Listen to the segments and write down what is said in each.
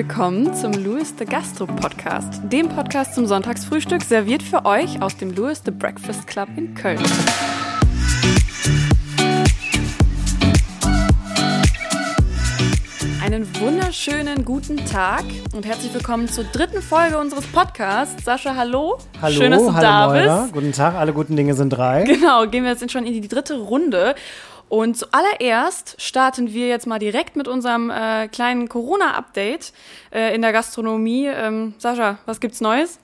willkommen zum Louis the Gastro Podcast, dem Podcast zum Sonntagsfrühstück, serviert für euch aus dem Louis the Breakfast Club in Köln. Einen wunderschönen guten Tag und herzlich willkommen zur dritten Folge unseres Podcasts. Sascha, hallo. Hallo, Schön, dass du hallo da Moira. bist. Guten Tag, alle guten Dinge sind drei. Genau, gehen wir jetzt schon in die dritte Runde. Und zuallererst starten wir jetzt mal direkt mit unserem äh, kleinen Corona-Update äh, in der Gastronomie. Ähm, Sascha, was gibt's Neues?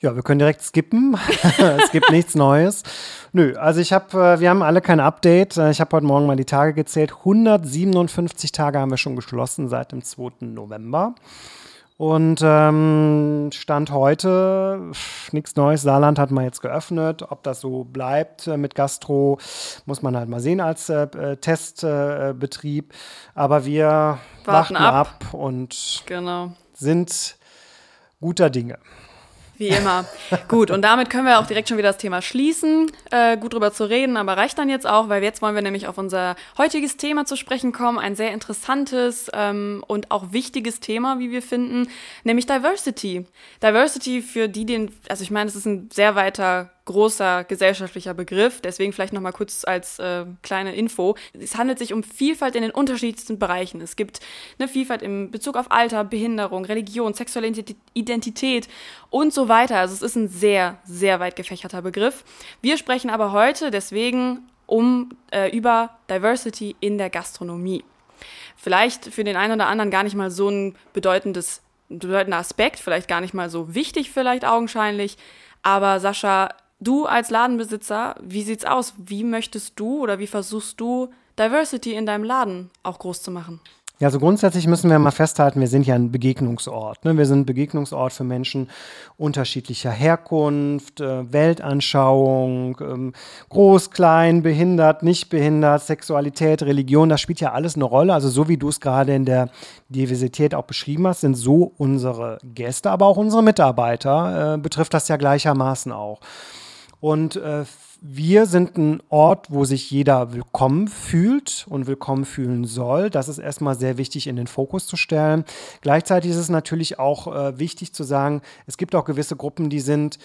Ja, wir können direkt skippen. es gibt nichts Neues. Nö, also ich habe, äh, wir haben alle kein Update. Äh, Ich habe heute Morgen mal die Tage gezählt. 157 Tage haben wir schon geschlossen seit dem 2. November. Und ähm, Stand heute, nichts Neues. Saarland hat man jetzt geöffnet. Ob das so bleibt äh, mit Gastro, muss man halt mal sehen als äh, äh, Testbetrieb. Äh. Aber wir Warten warten, ab. ab und Genau. sind guter Dinge. Wie immer. gut, und damit können wir auch direkt schon wieder das Thema schließen. Äh, gut drüber zu reden, aber reicht dann jetzt auch, weil jetzt wollen wir nämlich auf unser heutiges Thema zu sprechen kommen. Ein sehr interessantes ähm, und auch wichtiges Thema, wie wir finden, nämlich Diversity. Diversity für die, den, also ich meine, es ist ein sehr weiter großer gesellschaftlicher Begriff, deswegen vielleicht nochmal kurz als äh, kleine Info. Es handelt sich um Vielfalt in den unterschiedlichsten Bereichen. Es gibt eine Vielfalt im Bezug auf Alter, Behinderung, Religion, sexuelle Identi- Identität und so weiter. Also es ist ein sehr, sehr weit gefächerter Begriff. Wir sprechen aber heute deswegen um äh, über Diversity in der Gastronomie. Vielleicht für den einen oder anderen gar nicht mal so ein bedeutendes, bedeutender Aspekt, vielleicht gar nicht mal so wichtig, vielleicht augenscheinlich. Aber Sascha, du als Ladenbesitzer, wie sieht's aus? Wie möchtest du oder wie versuchst du Diversity in deinem Laden auch groß zu machen? Ja, also grundsätzlich müssen wir mal festhalten, wir sind ja ein Begegnungsort. Ne? Wir sind ein Begegnungsort für Menschen unterschiedlicher Herkunft, äh, Weltanschauung, ähm, groß, klein, behindert, nicht behindert, Sexualität, Religion, das spielt ja alles eine Rolle. Also so wie du es gerade in der Diversität auch beschrieben hast, sind so unsere Gäste, aber auch unsere Mitarbeiter, äh, betrifft das ja gleichermaßen auch. Und äh, wir sind ein Ort, wo sich jeder willkommen fühlt und willkommen fühlen soll. Das ist erstmal sehr wichtig in den Fokus zu stellen. Gleichzeitig ist es natürlich auch äh, wichtig zu sagen, es gibt auch gewisse Gruppen, die sind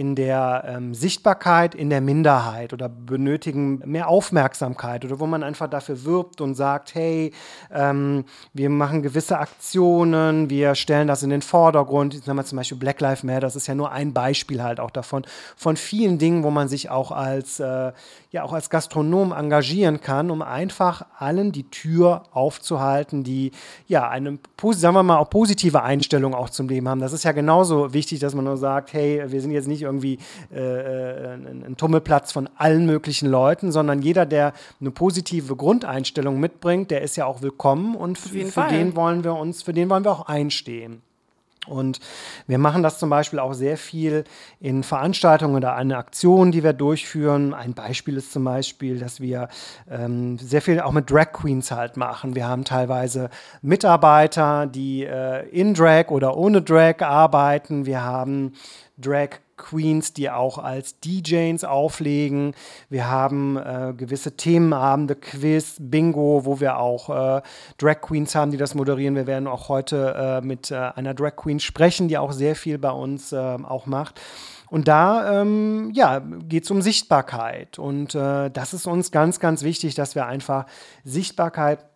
in der ähm, Sichtbarkeit in der Minderheit oder benötigen mehr Aufmerksamkeit oder wo man einfach dafür wirbt und sagt, hey, ähm, wir machen gewisse Aktionen, wir stellen das in den Vordergrund. Ich sag mal zum Beispiel Black Lives Matter, das ist ja nur ein Beispiel halt auch davon, von vielen Dingen, wo man sich auch als, äh, ja, auch als Gastronom engagieren kann, um einfach allen die Tür aufzuhalten, die ja eine, sagen wir mal, auch positive Einstellung auch zum Leben haben. Das ist ja genauso wichtig, dass man nur sagt, hey, wir sind jetzt nicht irgendwie äh, äh, ein, ein Tummelplatz von allen möglichen Leuten, sondern jeder, der eine positive Grundeinstellung mitbringt, der ist ja auch willkommen und für Fall. den wollen wir uns, für den wollen wir auch einstehen. Und wir machen das zum Beispiel auch sehr viel in Veranstaltungen oder eine Aktion, die wir durchführen. Ein Beispiel ist zum Beispiel, dass wir ähm, sehr viel auch mit Drag Queens halt machen. Wir haben teilweise Mitarbeiter, die äh, in Drag oder ohne Drag arbeiten. Wir haben Drag Queens, die auch als DJs auflegen. Wir haben äh, gewisse Themenabende, Quiz, Bingo, wo wir auch äh, Drag Queens haben, die das moderieren. Wir werden auch heute äh, mit äh, einer Drag Queen sprechen, die auch sehr viel bei uns äh, auch macht. Und da ähm, ja, geht es um Sichtbarkeit. Und äh, das ist uns ganz, ganz wichtig, dass wir einfach Sichtbarkeit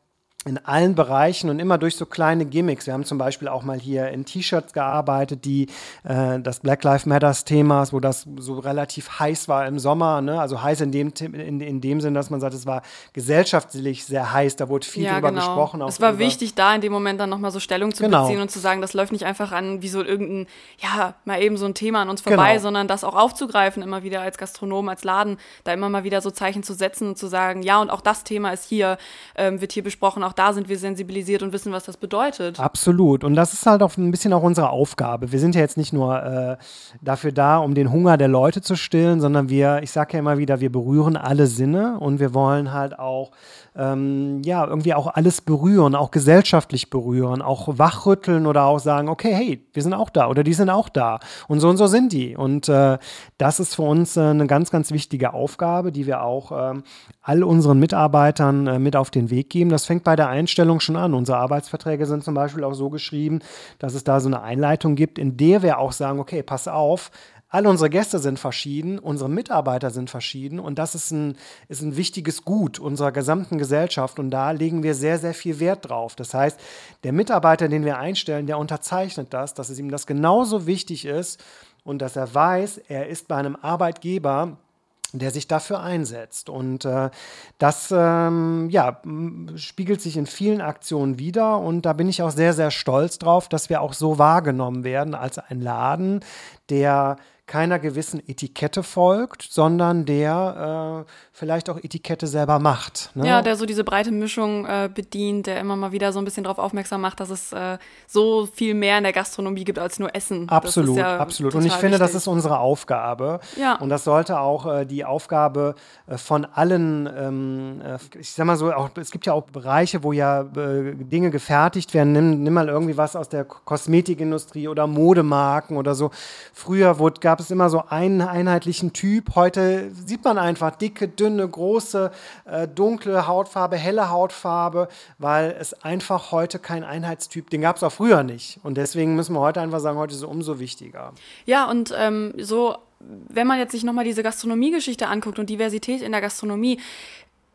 in allen Bereichen und immer durch so kleine Gimmicks. Wir haben zum Beispiel auch mal hier in T-Shirts gearbeitet, die äh, das Black Lives Matters Themas, wo das so relativ heiß war im Sommer. Ne? Also heiß in dem, in, in dem Sinn, dass man sagt, es war gesellschaftlich sehr heiß. Da wurde viel drüber gesprochen. auch Es war wichtig, da in dem Moment dann nochmal so Stellung zu Genau. beziehen und zu sagen, das läuft nicht einfach an wie so irgendein, ja, mal eben so ein Thema an uns vorbei, Genau. sondern das auch aufzugreifen, immer wieder als Gastronom, als Laden, da immer mal wieder so Zeichen zu setzen und zu sagen, ja, und auch das Thema ist hier, ähm, wird hier besprochen, auch da sind wir sensibilisiert und wissen, was das bedeutet. Absolut. Und das ist halt auch ein bisschen auch unsere Aufgabe. Wir sind ja jetzt nicht nur äh, dafür da, um den Hunger der Leute zu stillen, sondern wir, ich sage ja immer wieder, wir berühren alle Sinne und wir wollen halt auch ähm, ja, irgendwie auch alles berühren, auch gesellschaftlich berühren, auch wachrütteln oder auch sagen, okay, hey, wir sind auch da oder die sind auch da und so und so sind die. Und äh, das ist für uns äh, eine ganz, ganz wichtige Aufgabe, die wir auch ähm, all unseren Mitarbeitern äh, mit auf den Weg geben. Das fängt bei der Einstellung schon an. Unsere Arbeitsverträge sind zum Beispiel auch so geschrieben, dass es da so eine Einleitung gibt, in der wir auch sagen, okay, pass auf, alle unsere Gäste sind verschieden, unsere Mitarbeiter sind verschieden und das ist ein, ist ein wichtiges Gut unserer gesamten Gesellschaft und da legen wir sehr, sehr viel Wert drauf. Das heißt, der Mitarbeiter, den wir einstellen, der unterzeichnet das, dass es ihm das genauso wichtig ist und dass er weiß, er ist bei einem Arbeitgeber, der sich dafür einsetzt. Und äh, das ähm, ja, spiegelt sich in vielen Aktionen wieder. Und da bin ich auch sehr, sehr stolz drauf, dass wir auch so wahrgenommen werden als ein Laden, der keiner gewissen Etikette folgt, sondern der äh, vielleicht auch Etikette selber macht. Ne? Ja, der so diese breite Mischung äh, bedient, der immer mal wieder so ein bisschen darauf aufmerksam macht, dass es äh, so viel mehr in der Gastronomie gibt als nur Essen. Absolut, ja absolut. Und ich finde, wichtig. das ist unsere Aufgabe. Ja. Und das sollte auch äh, die Aufgabe äh, von allen, ähm, äh, ich sag mal so, auch, es gibt ja auch Bereiche, wo ja Dinge gefertigt werden. Nimm, nimm mal irgendwie was aus der Kosmetikindustrie oder Modemarken oder so. Früher wurde, gab gab es immer so einen einheitlichen Typ. Heute sieht man einfach dicke, dünne, große, äh, dunkle Hautfarbe, helle Hautfarbe, weil es einfach heute kein Einheitstyp, den gab es auch früher nicht. Und deswegen müssen wir heute einfach sagen, heute ist es umso wichtiger. Ja, und ähm, so, wenn man jetzt sich nochmal diese Gastronomiegeschichte anguckt und Diversität in der Gastronomie,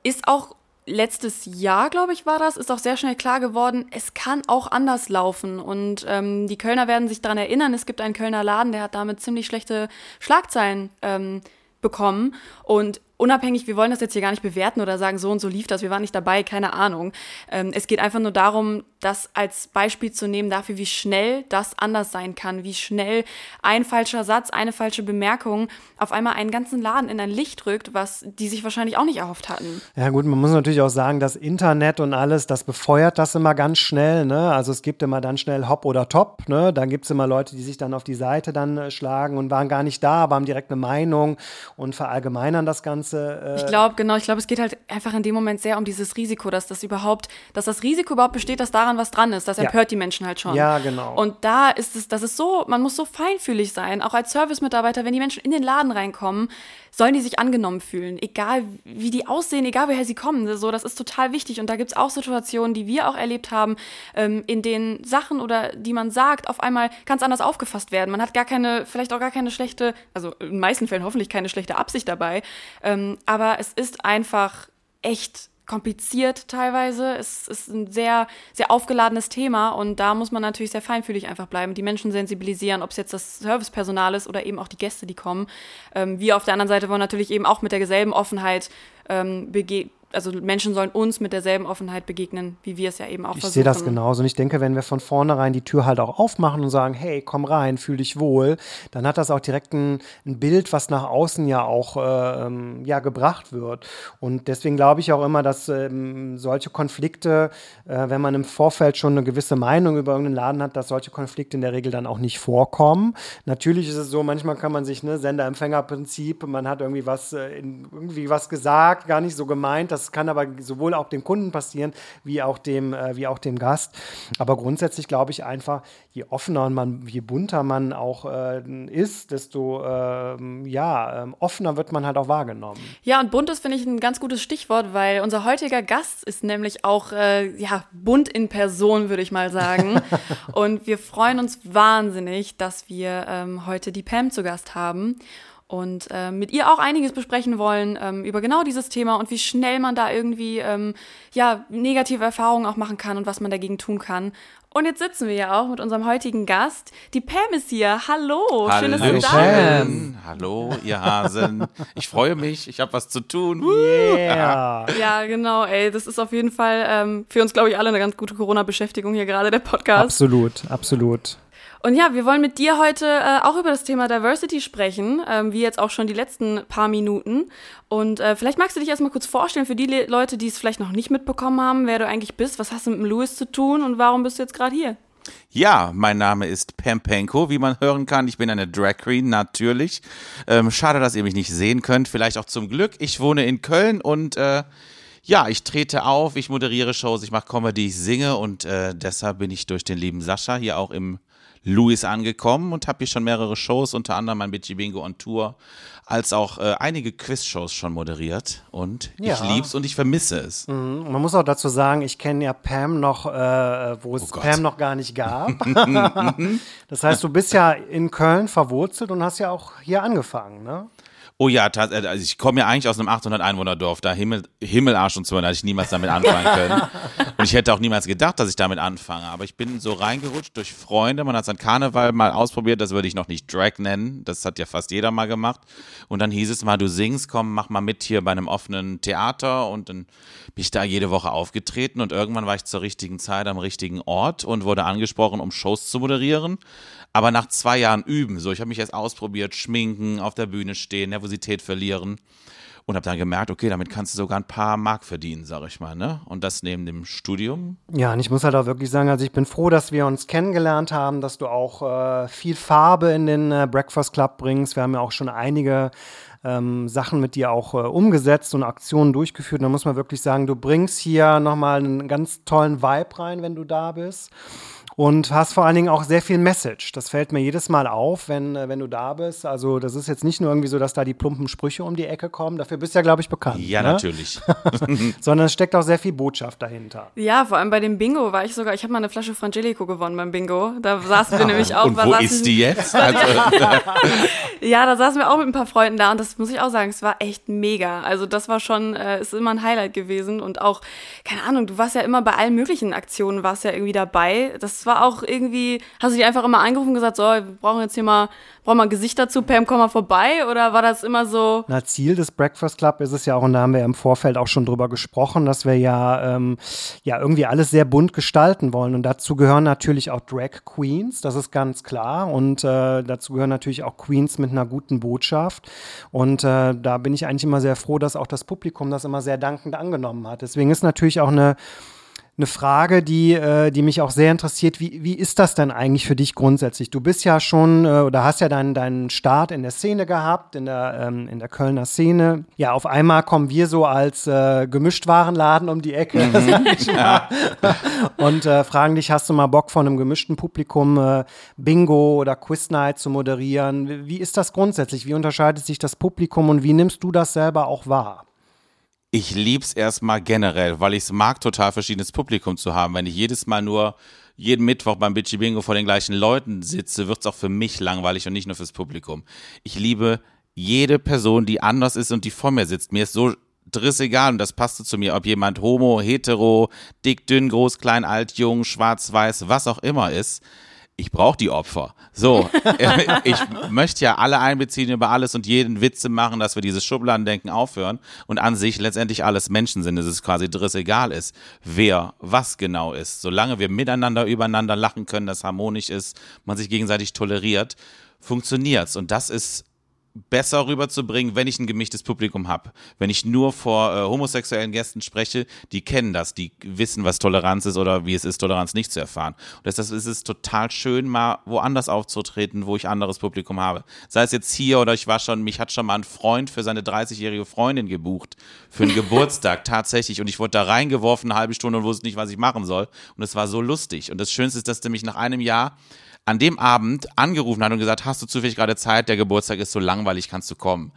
ist auch letztes Jahr, glaube ich, war das, ist auch sehr schnell klar geworden, es kann auch anders laufen. Und ähm, die Kölner werden sich daran erinnern, es gibt einen Kölner Laden, der hat damit ziemlich schlechte Schlagzeilen ähm, bekommen. Und unabhängig, wir wollen das jetzt hier gar nicht bewerten oder sagen, so und so lief das, wir waren nicht dabei, keine Ahnung. Ähm, es geht einfach nur darum, das als Beispiel zu nehmen dafür, wie schnell das anders sein kann, wie schnell ein falscher Satz, eine falsche Bemerkung auf einmal einen ganzen Laden in ein Licht rückt, was die sich wahrscheinlich auch nicht erhofft hatten. Ja gut, man muss natürlich auch sagen, das Internet und alles, das befeuert das immer ganz schnell. Ne? Also es gibt immer dann schnell Hop oder Top. Ne? Da gibt es immer Leute, die sich dann auf die Seite dann äh, schlagen und waren gar nicht da, aber haben direkt eine Meinung und verallgemeinern das Ganze. Ganze. Äh ich glaube, genau, ich glaube, es geht halt einfach in dem Moment sehr um dieses Risiko, dass das überhaupt, dass das Risiko überhaupt besteht, dass daran was dran ist. Das empört ja. die Menschen halt schon. Ja, genau. Und da ist es, das ist so, man muss so feinfühlig sein, auch als Service-Mitarbeiter, wenn die Menschen in den Laden reinkommen, sollen die sich angenommen fühlen, egal wie die aussehen, egal woher sie kommen. So, das ist total wichtig. Und da gibt es auch Situationen, die wir auch erlebt haben, ähm, in denen Sachen oder die man sagt, auf einmal ganz anders aufgefasst werden. Man hat gar keine, vielleicht auch gar keine schlechte, also in den meisten Fällen hoffentlich keine schlechte Absicht dabei. Ähm, aber es ist einfach echt kompliziert teilweise. Es ist ein sehr, sehr aufgeladenes Thema und da muss man natürlich sehr feinfühlig einfach bleiben, die Menschen sensibilisieren, ob es jetzt das Servicepersonal ist oder eben auch die Gäste, die kommen. Ähm, wir auf der anderen Seite wollen natürlich eben auch mit derselben Offenheit ähm, begegnen also Menschen sollen uns mit derselben Offenheit begegnen, wie wir es ja eben auch ich versuchen. Ich sehe das genauso. Und ich denke, wenn wir von vornherein die Tür halt auch aufmachen und sagen, hey, komm rein, fühl dich wohl, dann hat das auch direkt ein, ein Bild, was nach außen ja auch äh, ähm, ja, gebracht wird. Und deswegen glaube ich auch immer, dass ähm, solche Konflikte, äh, wenn man im Vorfeld schon eine gewisse Meinung über irgendeinen Laden hat, dass solche Konflikte in der Regel dann auch nicht vorkommen. Natürlich ist es so, manchmal kann man sich, ne, Sender-Empfänger-Prinzip, man hat irgendwie was, äh, irgendwie was gesagt, gar nicht so gemeint, das kann aber sowohl auch dem Kunden passieren, wie auch dem, äh, wie auch dem Gast. Aber grundsätzlich glaube ich einfach, je offener man, je bunter man auch äh, ist, desto äh, ja, ähm, offener wird man halt auch wahrgenommen. Ja, und bunt ist, finde ich, ein ganz gutes Stichwort, weil unser heutiger Gast ist nämlich auch äh, ja, bunt in Person, würde ich mal sagen. und wir freuen uns wahnsinnig, dass wir ähm, heute die Pam zu Gast haben und äh, mit ihr auch einiges besprechen wollen ähm, über genau dieses Thema und wie schnell man da irgendwie ähm, ja negative Erfahrungen auch machen kann und was man dagegen tun kann. Und jetzt sitzen wir ja auch mit unserem heutigen Gast. Die Pam ist hier. Hallo, Hallo schön, dass du da bist. Hallo, ihr Hasen. Ich freue mich, ich habe was zu tun. Yeah. ja, genau, ey, das ist auf jeden Fall ähm, für uns, glaube ich, alle eine ganz gute Corona-Beschäftigung hier gerade, der Podcast. Absolut, absolut. Und ja, wir wollen mit dir heute äh, auch über das Thema Diversity sprechen, ähm, wie jetzt auch schon die letzten paar Minuten. Und äh, vielleicht magst du dich erstmal kurz vorstellen für die Le Leute, die es vielleicht noch nicht mitbekommen haben, wer du eigentlich bist, was hast du mit dem Louis zu tun und warum bist du jetzt gerade hier? Ja, mein Name ist Pempenko, wie man hören kann. Ich bin eine Drag Queen, natürlich. Ähm, schade, dass ihr mich nicht sehen könnt. Vielleicht auch zum Glück. Ich wohne in Köln und äh, ja, ich trete auf, ich moderiere Shows, ich mache Comedy, ich singe und äh, deshalb bin ich durch den lieben Sascha hier auch im Louis angekommen und habe hier schon mehrere Shows, unter anderem mein Bitchy Bingo on Tour, als auch äh, einige Quizshows schon moderiert. Und Ja. ich lieb's und ich vermisse es. Mhm. Man muss auch dazu sagen, ich kenne ja Pam noch, äh, wo es Oh. Pam noch gar nicht gab. das heißt, du bist ja in Köln verwurzelt und hast ja auch hier angefangen, ne? Oh ja, äh, also ich komme ja eigentlich aus einem 800 Einwohnerdorf, da Himmel, Himmelarsch und so, da hätte ich niemals damit anfangen können. Und ich hätte auch niemals gedacht, dass ich damit anfange. Aber ich bin so reingerutscht durch Freunde. Man hat es an Karneval mal ausprobiert, das würde ich noch nicht Drag nennen. Das hat ja fast jeder mal gemacht. Und dann hieß es mal, du singst, komm, mach mal mit hier bei einem offenen Theater. Und dann bin ich da jede Woche aufgetreten. Und irgendwann war ich zur richtigen Zeit am richtigen Ort und wurde angesprochen, um Shows zu moderieren. Aber nach zwei Jahren üben, so ich habe mich erst ausprobiert, schminken, auf der Bühne stehen, Nervosität verlieren und habe dann gemerkt, okay, damit kannst du sogar ein paar Mark verdienen, sag ich mal, ne? Und das neben dem Studium. Ja, und ich muss halt auch wirklich sagen, also ich bin froh, dass wir uns kennengelernt haben, dass du auch äh, viel Farbe in den äh, Breakfast Club bringst. Wir haben ja auch schon einige ähm, Sachen mit dir auch äh, umgesetzt und Aktionen durchgeführt. Und da muss man wirklich sagen, du bringst hier nochmal einen ganz tollen Vibe rein, wenn du da bist. Und hast vor allen Dingen auch sehr viel Message. Das fällt mir jedes Mal auf, wenn, äh, wenn du da bist. Also, das ist jetzt nicht nur irgendwie so, dass da die plumpen Sprüche um die Ecke kommen. Dafür bist du ja, glaube ich, bekannt. Ja, ne? natürlich. Sondern es steckt auch sehr viel Botschaft dahinter. Ja, vor allem bei dem Bingo war ich sogar, ich habe mal eine Flasche Frangelico gewonnen beim Bingo. Da saßen wir nämlich auch. Und war- wo saßen- ist die jetzt? Also, Ja, da saßen wir auch mit ein paar Freunden da und das muss ich auch sagen, es war echt mega. Also das war schon, äh, ist immer ein Highlight gewesen und auch, keine Ahnung, du warst ja immer bei allen möglichen Aktionen, warst ja irgendwie dabei. Das war auch irgendwie, hast du die einfach immer angerufen und gesagt, so, wir brauchen jetzt hier mal, brauchen mal Gesicht dazu, Pam, komm mal vorbei? Oder war das immer so, Na, Ziel des Breakfast Club ist es ja auch, und da haben wir im Vorfeld auch schon drüber gesprochen, dass wir ja, ähm, ja irgendwie alles sehr bunt gestalten wollen. Und dazu gehören natürlich auch Drag Queens, das ist ganz klar. Und äh, dazu gehören natürlich auch Queens mit einer guten Botschaft. Und äh, da bin ich eigentlich immer sehr froh, dass auch das Publikum das immer sehr dankend angenommen hat. Deswegen ist natürlich auch eine eine Frage, die, äh, die mich auch sehr interessiert. Wie, wie ist das denn eigentlich für dich grundsätzlich? Du bist ja schon äh, oder hast ja deinen, deinen Start in der Szene gehabt, in der, ähm, in der Kölner Szene. Ja, auf einmal kommen wir so als äh, Gemischtwarenladen um die Ecke ich mal, und äh, fragen dich, hast du mal Bock von einem gemischten Publikum äh, Bingo oder Quiz Night zu moderieren? Wie- Wie ist das grundsätzlich? Wie unterscheidet sich das Publikum und wie nimmst du das selber auch wahr? Ich lieb's erstmal generell, weil ich es mag, total verschiedenes Publikum zu haben. Wenn ich jedes Mal nur jeden Mittwoch beim Bitchy Bingo vor den gleichen Leuten sitze, wird's auch für mich langweilig und nicht nur fürs Publikum. Ich liebe jede Person, die anders ist und die vor mir sitzt. Mir ist so drissegal und das passte zu mir, ob jemand homo, hetero, dick, dünn, groß, klein, alt, jung, schwarz, weiß, was auch immer ist ich brauche die Opfer. So, ich möchte ja alle einbeziehen über alles und jeden Witze machen, dass wir dieses Schubladendenken aufhören und an sich letztendlich alles Menschen sind, dass es quasi egal ist, wer was genau ist. Solange wir miteinander übereinander lachen können, das harmonisch ist, man sich gegenseitig toleriert, funktioniert's. Und das ist besser rüberzubringen, wenn ich ein gemischtes Publikum habe. Wenn ich nur vor äh, homosexuellen Gästen spreche, die kennen das, die wissen, was Toleranz ist oder wie es ist, Toleranz nicht zu erfahren. Und deshalb ist es total schön, mal woanders aufzutreten, wo ich anderes Publikum habe. Sei es jetzt hier oder ich war schon, mich hat schon mal ein Freund für seine 30-jährige Freundin gebucht, für einen Geburtstag tatsächlich. Und ich wurde da reingeworfen, eine halbe Stunde und wusste nicht, was ich machen soll. Und es war so lustig. Und das Schönste ist, dass der mich nach einem Jahr an dem Abend angerufen hat und gesagt, hast du zufällig gerade Zeit, der Geburtstag ist so langweilig, kannst du kommen.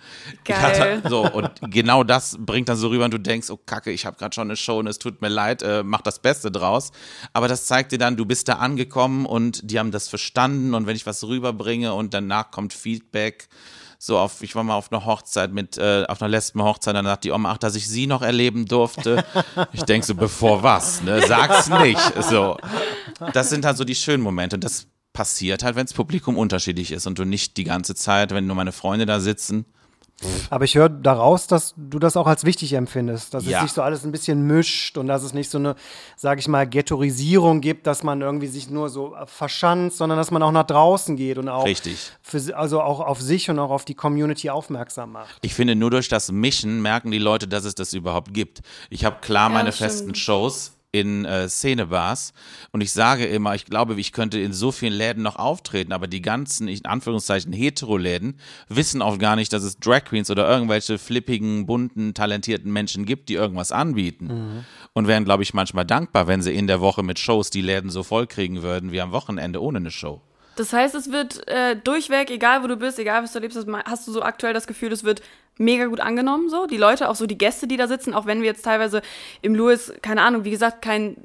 Geil. hatte, so, und genau das bringt dann so rüber und du denkst, oh Kacke, ich habe gerade schon eine Show und es tut mir leid, äh, mach das Beste draus. Aber das zeigt dir dann, du bist da angekommen und die haben das verstanden und wenn ich was rüberbringe und danach kommt Feedback, so auf, ich war mal auf einer Hochzeit mit, äh, auf einer Lesben-Hochzeit, dann sagt die Oma, ach, dass ich sie noch erleben durfte. Ich denk so, bevor was, ne? Sag's nicht. So. Das sind halt so die schönen Momente und das passiert halt, wenn das Publikum unterschiedlich ist und du nicht die ganze Zeit, wenn nur meine Freunde da sitzen. Aber ich höre daraus, dass du das auch als wichtig empfindest, dass Ja. es sich so alles ein bisschen mischt und dass es nicht so eine, sage ich mal, Ghettoisierung gibt, dass man irgendwie sich nur so verschanzt, sondern dass man auch nach draußen geht und auch, Richtig. Für, also auch auf sich und auch auf die Community aufmerksam macht. Ich finde, nur durch das Mischen merken die Leute, dass es das überhaupt gibt. Ich habe klar Ja, meine stimmt. festen Shows in äh, Szenebars und ich sage immer, ich glaube, ich könnte in so vielen Läden noch auftreten, aber die ganzen, in Anführungszeichen, Hetero-Läden wissen oft gar nicht, dass es Drag Queens oder irgendwelche flippigen, bunten, talentierten Menschen gibt, die irgendwas anbieten. Und wären, glaube ich, manchmal dankbar, wenn sie in der Woche mit Shows die Läden so voll kriegen würden wie am Wochenende ohne eine Show. Das heißt, es wird äh, durchweg, egal wo du bist, egal was du erlebst, hast du so aktuell das Gefühl, es wird mega gut angenommen, so. Die Leute, auch so die Gäste, die da sitzen, auch wenn wir jetzt teilweise im Louis, keine Ahnung, wie gesagt, kein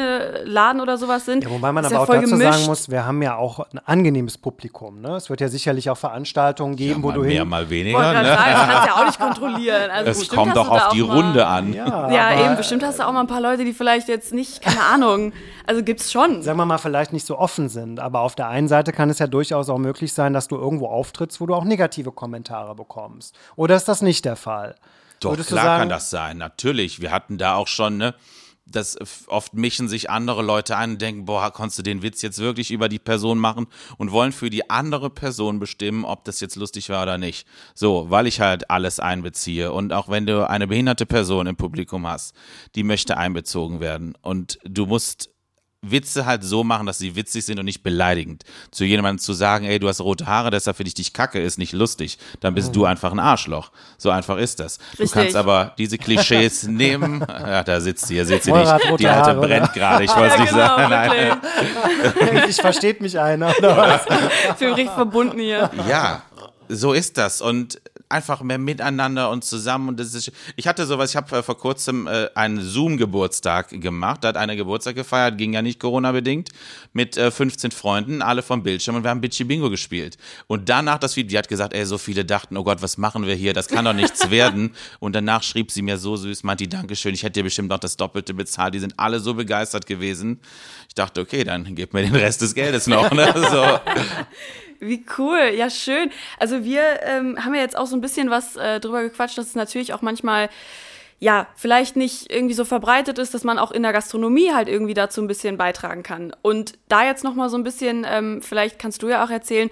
Szeneladen oder sowas sind. Ja, wobei man aber ja auch dazu gemischt. sagen muss, wir haben ja auch ein angenehmes Publikum. Ne? Es wird ja sicherlich auch Veranstaltungen geben, Ja, wo mal du mehr, hin. mal weniger. Ne? sagen, das kannst ja auch nicht kontrollieren. Also Es kommt doch auf die mal- Runde an. Ja, Ja, aber, eben, bestimmt hast du auch mal ein paar Leute, die vielleicht jetzt nicht, keine Ahnung, also gibt's schon. sagen wir mal, vielleicht nicht so offen sind. Aber auf der einen Seite kann es ja durchaus auch möglich sein, dass du irgendwo auftrittst, wo du auch negative Kommentare bekommst. Oder ist das nicht der Fall? Doch, Würdest klar sagen- kann das sein. Natürlich. Wir hatten da auch schon, ne? Das oft mischen sich andere Leute ein und denken, boah, konntest du den Witz jetzt wirklich über die Person machen und wollen für die andere Person bestimmen, ob das jetzt lustig war oder nicht. So, weil ich halt alles einbeziehe. Und auch wenn du eine behinderte Person im Publikum hast, die möchte einbezogen werden. Und du musst Witze halt so machen, dass sie witzig sind und nicht beleidigend. Zu jemandem zu sagen, ey, du hast rote Haare, deshalb finde ich dich kacke, ist nicht lustig. Dann bist du einfach ein Arschloch. So einfach ist das. Du Mhm. Richtig. kannst aber diese Klischees nehmen. Ja, da sitzt sie, ihr seht sie Moira hat nicht. rote Die alte Haare, brennt gerade, ich wollte es Ja, nicht genau, sagen. Nein. Endlich versteht mich einer. Oder was? Ich bin richtig verbunden hier. Ja, so ist das. Und einfach mehr miteinander und zusammen. Und das ist, ich hatte sowas, ich habe äh, vor kurzem äh, einen Zoom-Geburtstag gemacht. Da hat einer Geburtstag gefeiert, ging ja nicht Corona-bedingt, mit äh, 15 Freunden, alle vom Bildschirm und wir haben Bitchy Bingo gespielt. Und danach das Video, die hat gesagt, ey, so viele dachten, oh Gott, was machen wir hier? Das kann doch nichts werden. Und danach schrieb sie mir so süß, meinte, Dankeschön, ich hätte dir bestimmt noch das Doppelte bezahlt. Die sind alle so begeistert gewesen. Ich dachte, okay, dann gib mir den Rest des Geldes noch. Ne? So. Wie cool, ja schön. Also wir ähm, haben ja jetzt auch so ein bisschen was äh, drüber gequatscht, dass es natürlich auch manchmal ja, vielleicht nicht irgendwie so verbreitet ist, dass man auch in der Gastronomie halt irgendwie dazu ein bisschen beitragen kann. Und da jetzt nochmal so ein bisschen, ähm, vielleicht kannst du ja auch erzählen,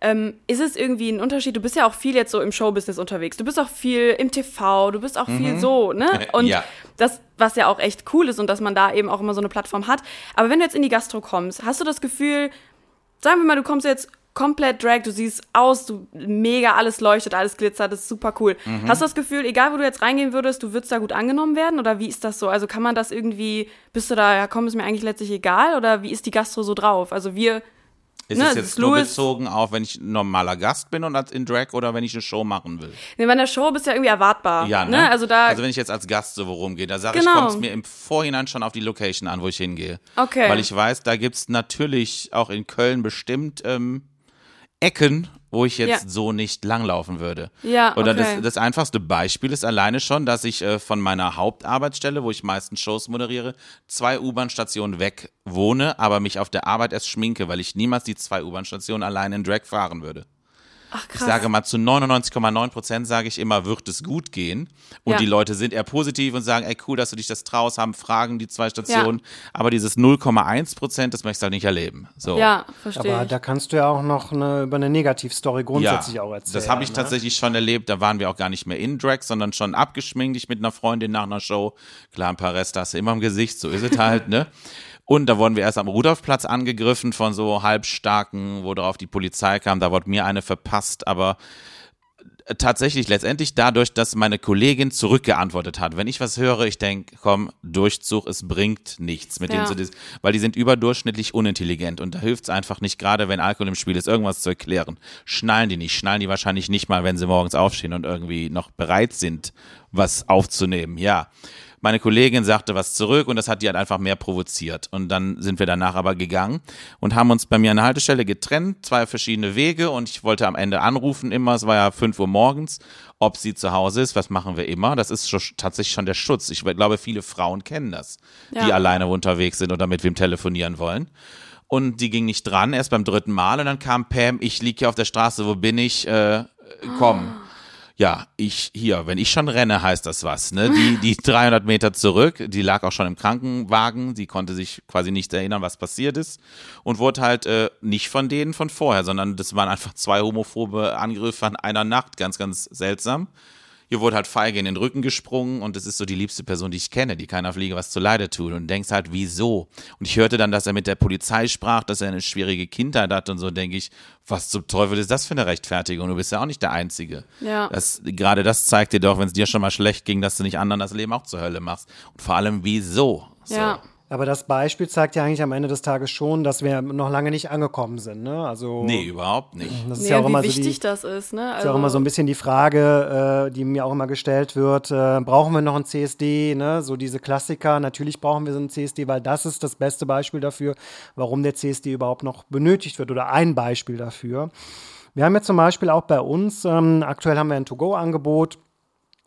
ähm, ist es irgendwie ein Unterschied? Du bist ja auch viel jetzt so im Showbusiness unterwegs. Du bist auch viel im TV, du bist auch viel so, ne? Und Ja. das, was ja auch echt cool ist und dass man da eben auch immer so eine Plattform hat. Aber wenn du jetzt in die Gastro kommst, hast du das Gefühl, sagen wir mal, du kommst jetzt komplett drag, du siehst aus, du mega, alles leuchtet, alles glitzert, das ist super cool. Hast du das Gefühl, egal wo du jetzt reingehen würdest, du würdest da gut angenommen werden? Oder wie ist das so? Also kann man das irgendwie, bist du da, ja komm, ist mir eigentlich letztlich egal? Oder wie ist die Gastro so drauf? Also wir, Ist Ne, es jetzt nur bezogen auf, wenn ich ein normaler Gast bin und als in Drag oder wenn ich eine Show machen will? ne, bei der Show bist du ja irgendwie erwartbar. Ja, ne? ne? Also da, also wenn ich jetzt als Gast so worum gehe, da sage Genau. ich, kommt es mir im Vorhinein schon auf die Location an, wo ich hingehe. Okay. Weil ich weiß, da gibt's natürlich auch in Köln bestimmt ähm, Ecken, wo ich jetzt Ja. so nicht langlaufen würde. Ja, Oder okay. das, das einfachste Beispiel ist alleine schon, dass ich äh, von meiner Hauptarbeitsstelle, wo ich meistens Shows moderiere, zwei U-Bahn-Stationen weg wohne, aber mich auf der Arbeit erst schminke, weil ich niemals die zwei U-Bahn-Stationen allein in Drag fahren würde. Ach krass. Ich sage mal, zu 99,9 Prozent sage ich immer, wird es gut gehen. Und Ja. die Leute sind eher positiv und sagen, ey, cool, dass du dich das traust, haben Fragen, die zwei Stationen. Aber dieses 0,1 Prozent, das möchtest du halt nicht erleben. So. ja, verstehe Aber ich. da kannst du ja auch noch eine, über eine Negativstory grundsätzlich auch erzählen. Das habe ich ne? tatsächlich schon erlebt. Da waren wir auch gar nicht mehr in Drag, sondern schon abgeschminkt. Ich mit einer Freundin nach einer Show. Klar, ein paar Reste hast du immer im Gesicht, so ist es halt, ne? Und da wurden wir erst am Rudolfplatz angegriffen von so halbstarken, wo darauf die Polizei kam. Da wurde mir eine verpasst, aber tatsächlich letztendlich dadurch, dass meine Kollegin zurückgeantwortet hat. Wenn ich was höre, ich denke, komm, Durchzug, es bringt nichts mit Ja. dis weil die sind überdurchschnittlich unintelligent und da hilft es einfach nicht, gerade wenn Alkohol im Spiel ist, irgendwas zu erklären. Schnallen die nicht, schnallen die wahrscheinlich nicht mal, wenn sie morgens aufstehen und irgendwie noch bereit sind, was aufzunehmen. Ja. Meine Kollegin sagte was zurück und das hat die halt einfach mehr provoziert. Und dann sind wir danach aber gegangen und haben uns bei mir an der Haltestelle getrennt, zwei verschiedene Wege und ich wollte am Ende anrufen immer, es war ja 5 Uhr morgens, ob sie zu Hause ist, was machen wir immer. Das ist schon, tatsächlich schon der Schutz. Ich glaube, viele Frauen kennen das, die Ja. alleine unterwegs sind oder mit wem telefonieren wollen. Und die ging nicht dran, erst beim dritten Mal und dann kam Pam, ich lieg hier auf der Straße, wo bin ich? Äh, komm. Ja, ich hier, wenn ich schon renne, heißt das was. Ne? Die, die 300 Meter zurück, die lag auch schon im Krankenwagen, die konnte sich quasi nicht erinnern, was passiert ist und wurde halt äh, nicht von denen von vorher, sondern das waren einfach zwei homophobe Angriffe an einer Nacht, ganz, ganz seltsam. Hier wurde halt feige in den Rücken gesprungen und es ist so die liebste Person, die ich kenne, die keiner Fliege was zu Leide tut und denkst halt, wieso? Und ich hörte dann, dass er mit der Polizei sprach, dass er eine schwierige Kindheit hat und so denke ich, was zum Teufel ist das für eine Rechtfertigung? Du bist ja auch nicht der Einzige. Ja. Das, gerade das zeigt dir doch, wenn es dir schon mal schlecht ging, dass du nicht anderen das Leben auch zur Hölle machst. Und vor allem, wieso? So. Ja. Aber das Beispiel zeigt ja eigentlich am Ende des Tages schon, dass wir noch lange nicht angekommen sind. Ne? Also, nee, überhaupt nicht. Das ist Nee, ja auch wie immer wichtig so die, das ist, ne? ist ja auch immer so ein bisschen die Frage, äh, die mir auch immer gestellt wird, äh, brauchen wir noch ein CSD? Ne? So diese Klassiker, natürlich brauchen wir so ein CSD, weil das ist das beste Beispiel dafür, warum der CSD überhaupt noch benötigt wird oder ein Beispiel dafür. Wir haben jetzt zum Beispiel auch bei uns, ähm, aktuell haben wir ein To-Go-Angebot,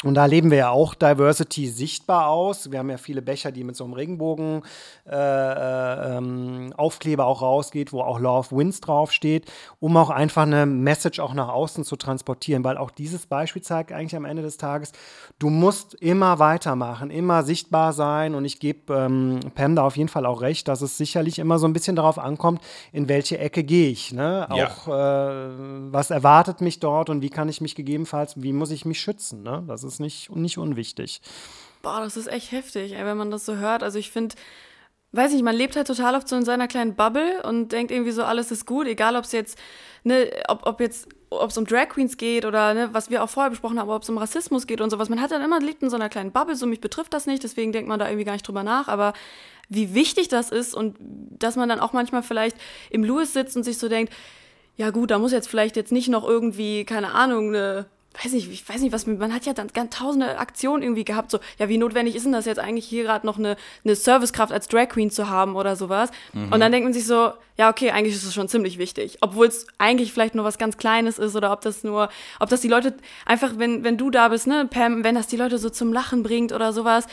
und da leben wir ja auch Diversity sichtbar aus. Wir haben ja viele Becher, die mit so einem Regenbogen äh, äh, ähm, Aufkleber auch rausgeht, wo auch Law of Winds draufsteht, um auch einfach eine Message auch nach außen zu transportieren, weil auch dieses Beispiel zeigt eigentlich am Ende des Tages, du musst immer weitermachen, immer sichtbar sein und ich gebe ähm, Pam da auf jeden Fall auch recht, dass es sicherlich immer so ein bisschen darauf ankommt, in welche Ecke gehe ich. Ne? Ja. Auch äh, was erwartet mich dort und wie kann ich mich gegebenenfalls, wie muss ich mich schützen? Ne? Das ist nicht, nicht unwichtig. Boah, das ist echt heftig, ey, wenn man das so hört. Also ich finde, weiß nicht, man lebt halt total oft so in seiner kleinen Bubble und denkt irgendwie so, alles ist gut, egal ob es jetzt, ne, ob, ob jetzt, ob es um Drag Queens geht oder ne, was wir auch vorher besprochen haben, ob es um Rassismus geht und sowas. Man hat dann immer, lebt in so einer kleinen Bubble, so mich betrifft das nicht, deswegen denkt man da irgendwie gar nicht drüber nach, aber wie wichtig das ist und dass man dann auch manchmal vielleicht im Louis sitzt und sich so denkt, ja gut, da muss jetzt vielleicht jetzt nicht noch irgendwie, keine Ahnung, eine weiß nicht, ich weiß nicht, was man hat ja dann ganz tausende Aktionen irgendwie gehabt, so, ja, wie notwendig ist denn das jetzt eigentlich hier gerade noch eine, eine Servicekraft als Drag Queen zu haben oder sowas? Und dann denkt man sich so, ja, okay, eigentlich ist es schon ziemlich wichtig, obwohl es eigentlich vielleicht nur was ganz Kleines ist oder ob das nur, ob das die Leute einfach, wenn, wenn du da bist, ne, Pam, wenn das die Leute so zum Lachen bringt oder sowas,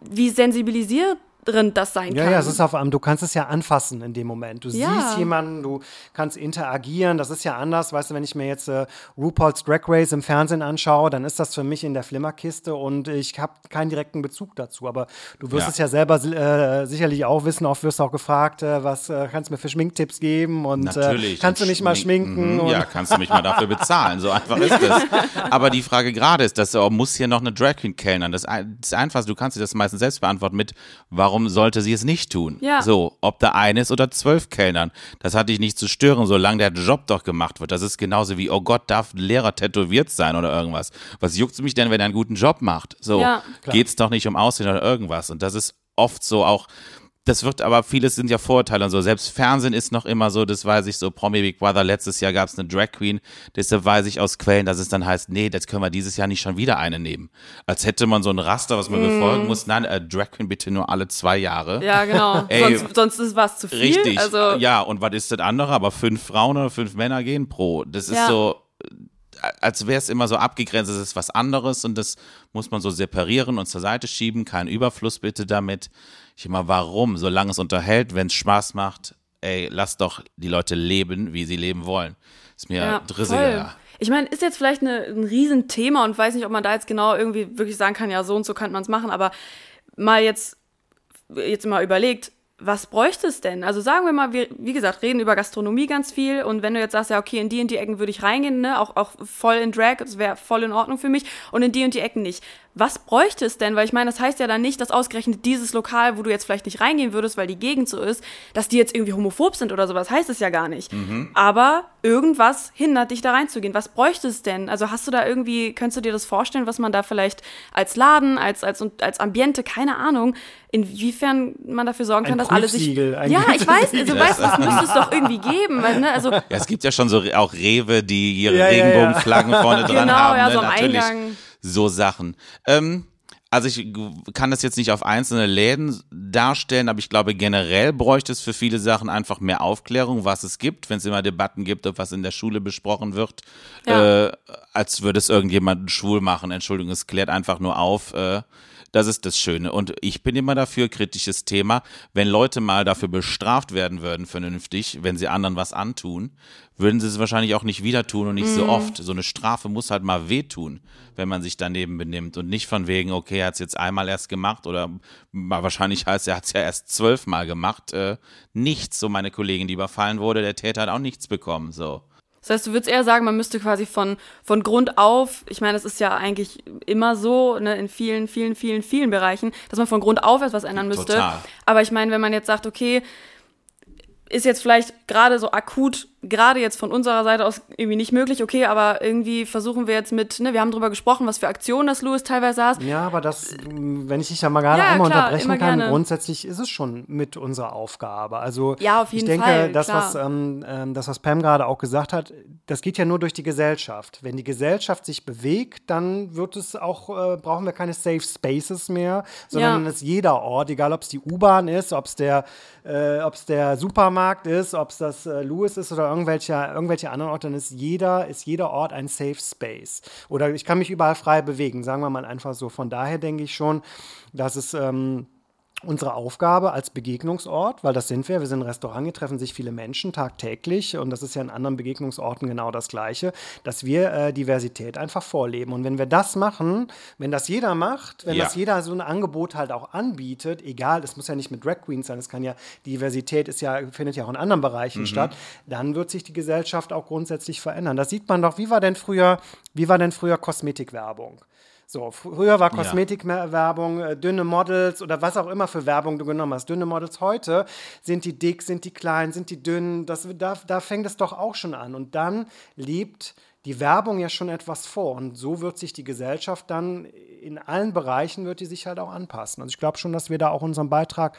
wie sensibilisiert das sein Ja, kann. ja, es ist auf einem, du kannst es ja anfassen in dem Moment. Du Ja. siehst jemanden, du kannst interagieren. Das ist ja anders. Weißt du, wenn ich mir jetzt äh, RuPaul's Drag Race im Fernsehen anschaue, dann ist das für mich in der Flimmerkiste und ich habe keinen direkten Bezug dazu. Aber du wirst Ja. es ja selber äh, sicherlich auch wissen. Oft wirst du auch gefragt, äh, was äh, kannst du mir für Schminktipps geben und Natürlich. äh, kannst du Und mich mal schminken. schminken? Mhm, Und, Ja, kannst du mich mal dafür bezahlen. So einfach ist das. Aber die Frage gerade ist, dass oh, muss hier noch eine Drag Queen kellnern. Das, das Einfachste, du kannst dir das meistens selbst beantworten mit, warum sollte sie es nicht tun? Ja. So, ob da eines oder zwölf Kellnern. Das hat dich nicht zu stören, solange der Job doch gemacht wird. Das ist genauso wie, oh Gott, darf ein Lehrer tätowiert sein oder irgendwas. Was juckt's mich denn, wenn er einen guten Job macht? So, Ja. geht's doch nicht um Aussehen oder irgendwas. Und das ist oft so auch, das wird aber, vieles sind ja Vorurteile und so. Selbst Fernsehen ist noch immer so, das weiß ich so, Promi Big Brother, letztes Jahr gab es eine Drag Queen, deshalb weiß ich aus Quellen, dass es dann heißt, nee, das können wir dieses Jahr nicht schon wieder eine nehmen. Als hätte man so ein Raster, was man befolgen muss. Nein, äh, Drag Queen bitte nur alle zwei Jahre. Ja, genau. Ey, sonst, sonst ist was zu viel. Richtig. Also, ja, und was ist das andere? Aber fünf Frauen oder fünf Männer gehen pro. Das ist Ja. so, äh, als wäre es immer so abgegrenzt, es ist was anderes und das muss man so separieren und zur Seite schieben. Kein Überfluss bitte damit. Ich immer, warum? Solange es unterhält, wenn es Spaß macht, ey, lass doch die Leute leben, wie sie leben wollen. Ist mir Ja, Drissel. voll. Ja. Ich meine, ist jetzt vielleicht eine, ein Riesenthema und weiß nicht, ob man da jetzt genau irgendwie wirklich sagen kann, ja, so und so könnte man es machen, aber mal jetzt, jetzt mal überlegt, was bräuchte es denn? Also sagen wir mal, wir, wie gesagt, reden über Gastronomie ganz viel und wenn du jetzt sagst, ja, okay, in die und die Ecken würde ich reingehen, ne, auch, auch voll in Drag, das wäre voll in Ordnung für mich und in die und die Ecken nicht. Was bräuchte es denn? Weil ich meine, das heißt ja dann nicht, dass ausgerechnet dieses Lokal, wo du jetzt vielleicht nicht reingehen würdest, weil die Gegend so ist, dass die jetzt irgendwie homophob sind oder sowas, heißt es ja gar nicht. Aber irgendwas hindert dich da reinzugehen. Was bräuchte es denn? Also hast du da irgendwie, könntest du dir das vorstellen, was man da vielleicht als Laden, als, als, als Ambiente, keine Ahnung, inwiefern man dafür sorgen Ein kann, dass alle sich. Ein Ja, ich weiß, also Prüfsiegel. weißt, das müsste es doch irgendwie geben. Weil, ne, also Ja, es gibt ja schon so auch Rewe, die ihre Ja, ja, ja. Regenbogenflaggen vorne dran Genau, haben. ja, ne? so am Natürlich Eingang. So Sachen. Ähm, also ich kann das jetzt nicht auf einzelne Läden darstellen, aber ich glaube generell bräuchte es für viele Sachen einfach mehr Aufklärung, was es gibt, wenn es immer Debatten gibt, ob was in der Schule besprochen wird, Ja. äh, als würde es irgendjemanden schwul machen. Entschuldigung, es klärt einfach nur auf. Äh, das ist das Schöne. Und ich bin immer dafür, kritisches Thema, wenn Leute mal dafür bestraft werden würden, vernünftig, wenn sie anderen was antun, würden sie es wahrscheinlich auch nicht wieder tun und nicht so oft. So eine Strafe muss halt mal wehtun, wenn man sich daneben benimmt und nicht von wegen, okay, er hat es jetzt einmal erst gemacht oder wahrscheinlich heißt, er hat es ja erst zwölfmal gemacht. Äh, nichts, so meine Kollegin, die überfallen wurde, der Täter hat auch nichts bekommen, so. Das heißt, du würdest eher sagen, man müsste quasi von, von Grund auf, ich meine, es ist ja eigentlich immer so, ne, in vielen, vielen, vielen, vielen Bereichen, dass man von Grund auf etwas ändern müsste. Total. Aber ich meine, wenn man jetzt sagt, okay, ist jetzt vielleicht gerade so akut gerade jetzt von unserer Seite aus irgendwie nicht möglich. Okay, aber irgendwie versuchen wir jetzt mit, ne, wir haben drüber gesprochen, was für Aktionen das Louis teilweise hat. Ja, aber das, wenn ich dich da mal gerade Ja, einmal klar, unterbrechen kann, gerne. grundsätzlich ist es schon mit unserer Aufgabe. Also Ja, auf jeden ich denke, Fall, das, was, ähm, ähm, das, was Pam gerade auch gesagt hat, das geht ja nur durch die Gesellschaft. Wenn die Gesellschaft sich bewegt, dann wird es auch, äh, brauchen wir keine Safe Spaces mehr, sondern Ja. ist jeder Ort, egal ob es die U-Bahn ist, ob es der, äh, ob es der Supermarkt ist, ob es das äh, Louis ist oder irgendwelche, irgendwelche anderen Orte, dann ist jeder, ist jeder Ort ein Safe Space. Oder ich kann mich überall frei bewegen, sagen wir mal einfach so. Von daher denke ich schon, dass es ähm, unsere Aufgabe als Begegnungsort, weil das sind wir, wir sind ein Restaurant, hier treffen sich viele Menschen tagtäglich und das ist ja in anderen Begegnungsorten genau das Gleiche, dass wir äh, Diversität einfach vorleben. Und wenn wir das machen, wenn das jeder macht, wenn Ja. das jeder so ein Angebot halt auch anbietet, egal, es muss ja nicht mit Drag Queens sein, es kann ja, Diversität ist ja, findet ja auch in anderen Bereichen statt, dann wird sich die Gesellschaft auch grundsätzlich verändern. Das sieht man doch, wie war denn früher, wie war denn früher Kosmetikwerbung? So, früher war Kosmetikwerbung, äh, dünne Models oder was auch immer für Werbung du genommen hast. Dünne Models heute, sind die dick, sind die klein, sind die dünn, das, da, da fängt es doch auch schon an. Und dann lebt die Werbung ja schon etwas vor. Und so wird sich die Gesellschaft dann in allen Bereichen, wird die sich halt auch anpassen. Also ich glaube schon, dass wir da auch unseren Beitrag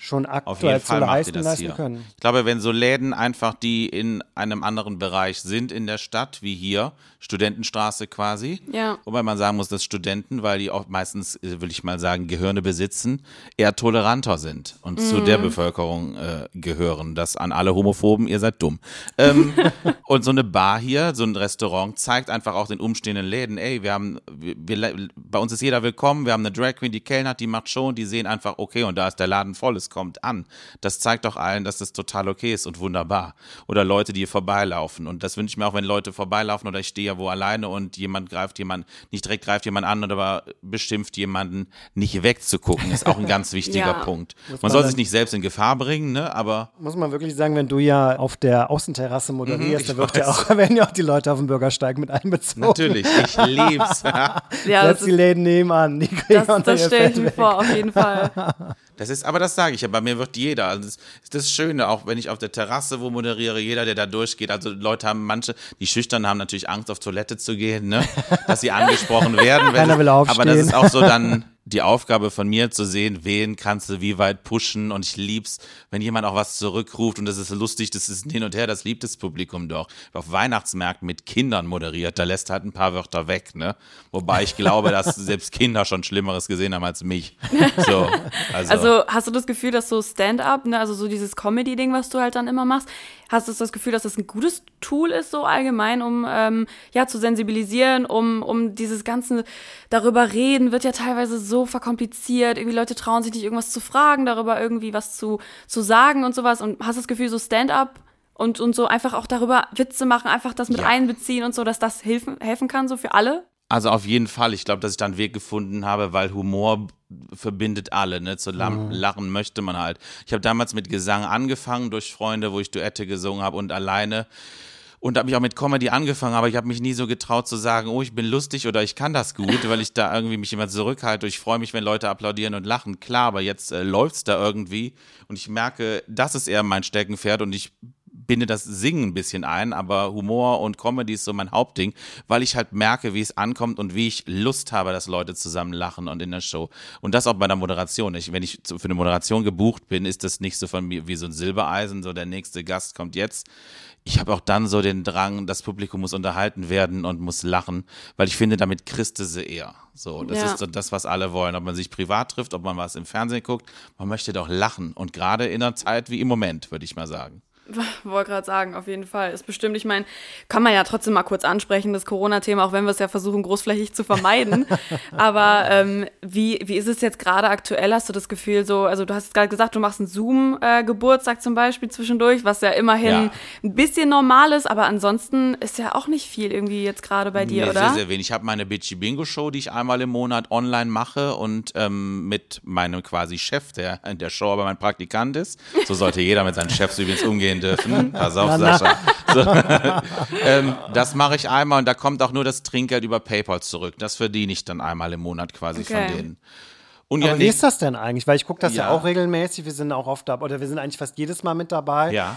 schon Auf jeden aktuell zu Fall macht ihr leisten, das leisten hier. können. Ich glaube, wenn so Läden einfach, die in einem anderen Bereich sind in der Stadt, wie hier, Studentenstraße quasi, Ja. wobei man sagen muss, dass Studenten, weil die auch meistens, äh, will ich mal sagen, Gehirne besitzen, eher toleranter sind und zu Mhm. der Bevölkerung äh, gehören. Das an alle Homophoben, ihr seid dumm. Ähm, und so eine Bar hier, so ein Restaurant, zeigt einfach auch den umstehenden Läden, ey, wir haben, wir, wir, bei uns ist jeder willkommen, wir haben eine Drag Queen, die kellnert, die macht schon, die sehen einfach, okay, und da ist der Laden voll, es kommt an. Das zeigt doch allen, dass das total okay ist und wunderbar. Oder Leute, die hier vorbeilaufen. Und das wünsche ich mir auch, wenn Leute vorbeilaufen oder ich stehe ja wo alleine und jemand greift jemand, nicht direkt greift jemand an, aber bestimmt jemanden nicht wegzugucken, ist auch ein ganz wichtiger Ja. Punkt. Man man soll dann- sich nicht selbst in Gefahr bringen, ne, aber Muss man wirklich sagen, wenn du ja auf der Außenterrasse moderierst, Mhm, ich da wird ja auch, werden ja auch die Leute auf dem Bürgersteig mit einbezogen. natürlich, ich lieb's. Ja, Selbst das, die ist, Läden nebenan, die kriegen das, das ihr stelle ich mir weg. vor, auf jeden Fall. Das ist, aber das sage ich ja, bei mir wird jeder. Also das ist das Schöne, auch wenn ich auf der Terrasse wo moderiere, jeder, der da durchgeht. Also Leute haben, manche, die schüchtern haben natürlich Angst, auf Toilette zu gehen, ne? Dass sie angesprochen werden. Keiner will aufstehen. Aber das ist auch so dann die Aufgabe von mir zu sehen, wen kannst du wie weit pushen und ich lieb's, wenn jemand auch was zurückruft und das ist lustig, das ist ein hin und her, das liebt das Publikum doch. Auf Weihnachtsmärkten mit Kindern moderiert, da lässt halt ein paar Wörter weg, ne? Wobei ich glaube, dass selbst Kinder schon Schlimmeres gesehen haben als mich. So, also, Also hast du das Gefühl, dass so Stand-up, ne, also so dieses Comedy-Ding, was du halt dann immer machst, hast du das Gefühl, dass das ein gutes Tool ist, so allgemein, um ähm, ja zu sensibilisieren, um, um dieses ganze darüber reden, wird ja teilweise so verkompliziert. Irgendwie Leute trauen sich nicht, irgendwas zu fragen, darüber irgendwie was zu, zu sagen und sowas. Und hast das Gefühl, so Stand-up und, und so einfach auch darüber Witze machen, einfach das mit Ja. einbeziehen und so, dass das helfen, helfen kann, so für alle? Also auf jeden Fall. Ich glaube, dass ich da einen Weg gefunden habe, weil Humor verbindet alle. Ne? Zu lam- lachen möchte man halt. Ich habe damals mit Gesang angefangen durch Freunde, wo ich Duette gesungen habe und alleine. Und habe mich auch mit Comedy angefangen, aber ich habe mich nie so getraut zu sagen, oh, ich bin lustig oder ich kann das gut, weil ich da irgendwie mich immer zurückhalte. Ich freue mich, wenn Leute applaudieren und lachen. Klar, aber jetzt äh, läuft's da irgendwie und ich merke, das ist eher mein Steckenpferd und ich binde das Singen ein bisschen ein, aber Humor und Comedy ist so mein Hauptding, weil ich halt merke, wie es ankommt und wie ich Lust habe, dass Leute zusammen lachen und in der Show. Und das auch bei der Moderation. Ich, wenn ich für eine Moderation gebucht bin, ist das nicht so von mir wie so ein Silbereisen, so der nächste Gast kommt jetzt. Ich habe auch dann so den Drang, das Publikum muss unterhalten werden und muss lachen, weil ich finde, damit Christe sie eher. So, das Ja. ist so das, was alle wollen. Ob man sich privat trifft, ob man was im Fernsehen guckt, man möchte doch lachen. Und gerade in einer Zeit wie im Moment, würde ich mal sagen. Wollte gerade sagen, auf jeden Fall. Ist bestimmt, ich meine, kann man ja trotzdem mal kurz ansprechen, das Corona-Thema, auch wenn wir es ja versuchen, großflächig zu vermeiden. Aber ähm, wie, wie ist es jetzt gerade aktuell? Hast du das Gefühl so, also du hast gerade gesagt, du machst einen Zoom-Geburtstag zum Beispiel zwischendurch, was ja immerhin Ja. ein bisschen normal ist, aber ansonsten ist ja auch nicht viel irgendwie jetzt gerade bei dir, Nee, oder? Sehr, sehr wenig. Ich habe meine Bitchy Bingo Show, die ich einmal im Monat online mache und ähm, mit meinem quasi Chef, der in der Show aber mein Praktikant ist. So sollte jeder mit seinen Chefs übrigens umgehen dürfen. Pass auf, Sascha. So, ähm, das mache ich einmal und da kommt auch nur das Trinkgeld über PayPal zurück. Das verdiene ich dann einmal im Monat quasi Okay. von denen. Und Aber ja, wie ist das denn eigentlich? Weil ich gucke das ja. Ja. auch regelmäßig. Wir sind auch oft da, oder wir sind eigentlich fast jedes Mal mit dabei. ja.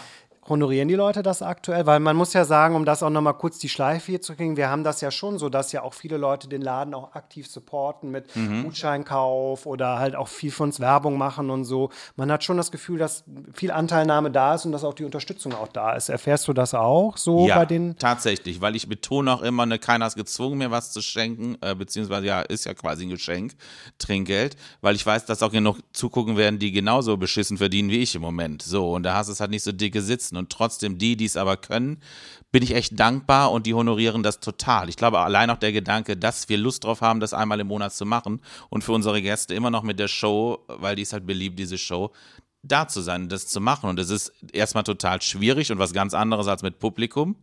Honorieren die Leute das aktuell? Weil man muss ja sagen, um das auch nochmal kurz die Schleife hier zu kriegen, wir haben das ja schon so, dass ja auch viele Leute den Laden auch aktiv supporten mit mhm. Gutscheinkauf oder halt auch viel für uns Werbung machen und so. Man hat schon das Gefühl, dass viel Anteilnahme da ist und dass auch die Unterstützung auch da ist. Erfährst du das auch so ja, bei den? tatsächlich, weil ich betone auch immer, ne, keiner ist gezwungen, mir was zu schenken, äh, beziehungsweise ja, ist ja quasi ein Geschenk, Trinkgeld, weil ich weiß, dass auch genug zugucken werden, die genauso beschissen verdienen wie ich im Moment. So, und da hast du es halt nicht so dicke sitzen und trotzdem die, die es aber können, bin ich echt dankbar und die honorieren das total. Ich glaube, allein auch der Gedanke, dass wir Lust drauf haben, das einmal im Monat zu machen und für unsere Gäste immer noch mit der Show, weil die ist halt beliebt, diese Show, da zu sein, das zu machen. Und es ist erstmal total schwierig und was ganz anderes als mit Publikum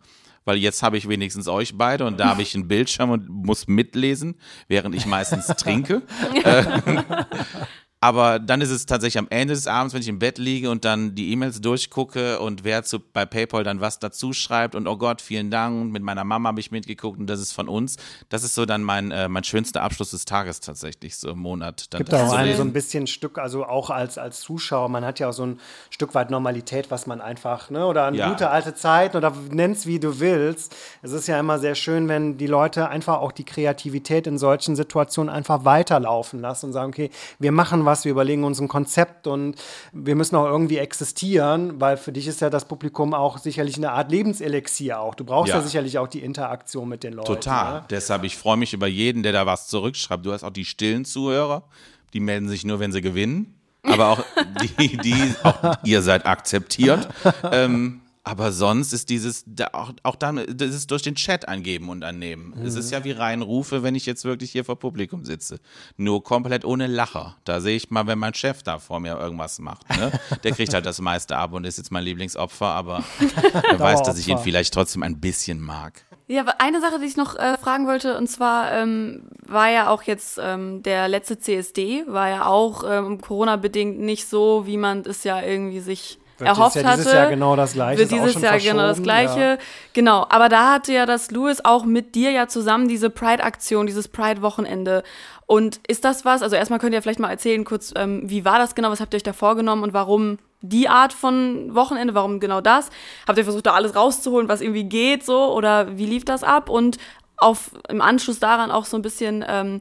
weil jetzt habe ich wenigstens euch beide und da habe ich einen Bildschirm und muss mitlesen, während ich meistens trinke. Aber dann ist es tatsächlich am Ende des Abends, wenn ich im Bett liege und dann die E-Mails durchgucke und wer zu, bei PayPal dann was dazu schreibt und oh Gott, vielen Dank, mit meiner Mama habe ich mitgeguckt und das ist von uns. Das ist so dann mein, äh, mein schönster Abschluss des Tages tatsächlich, so im Monat. Dann Gibt auch so ein bisschen Stück, also auch als, als Zuschauer, man hat ja auch so ein Stück weit Normalität, was man einfach, ne, oder eine ja. gute alte Zeit oder nenn's wie du willst. Es ist ja immer sehr schön, wenn die Leute einfach auch die Kreativität in solchen Situationen einfach weiterlaufen lassen und sagen, okay, wir machen was, wir überlegen uns ein Konzept und wir müssen auch irgendwie existieren, weil für dich ist ja das Publikum auch sicherlich eine Art Lebenselixier auch. Du brauchst ja, ja sicherlich auch die Interaktion mit den Leuten. Total. Ne? Deshalb, ich freue mich über jeden, der da was zurückschreibt. Du hast auch die stillen Zuhörer, die melden sich nur, wenn sie gewinnen. Aber auch die, die auch ihr seid akzeptiert. Ähm, aber sonst ist dieses, auch, auch dann, das ist durch den Chat eingeben und annehmen. Mhm. Es ist ja wie rein Rufe, wenn ich jetzt wirklich hier vor Publikum sitze. Nur komplett ohne Lacher. Da sehe ich mal, wenn mein Chef da vor mir irgendwas macht. Ne? Der kriegt halt das meiste ab und ist jetzt mein Lieblingsopfer, aber er weiß, dass ich ihn vielleicht trotzdem ein bisschen mag. Ja, eine Sache, die ich noch äh, fragen wollte, und zwar ähm, war ja auch jetzt ähm, der letzte CSD, war ja auch ähm, Corona-bedingt nicht so, wie man es ja irgendwie sich erhofft ja dieses hatte. Jahr genau das Gleiche. Wird dieses Jahr genau das Gleiche. Ja. Genau. Aber da hatte ja das Louis auch mit dir ja zusammen diese Pride-Aktion, dieses Pride-Wochenende. Und ist das was? Also erstmal könnt ihr vielleicht mal erzählen kurz, ähm, wie war das genau? Was habt ihr euch da vorgenommen und warum die Art von Wochenende? Warum genau das? Habt ihr versucht, da alles rauszuholen, was irgendwie geht, so? Oder wie lief das ab? Und auf, im Anschluss daran auch so ein bisschen, ähm,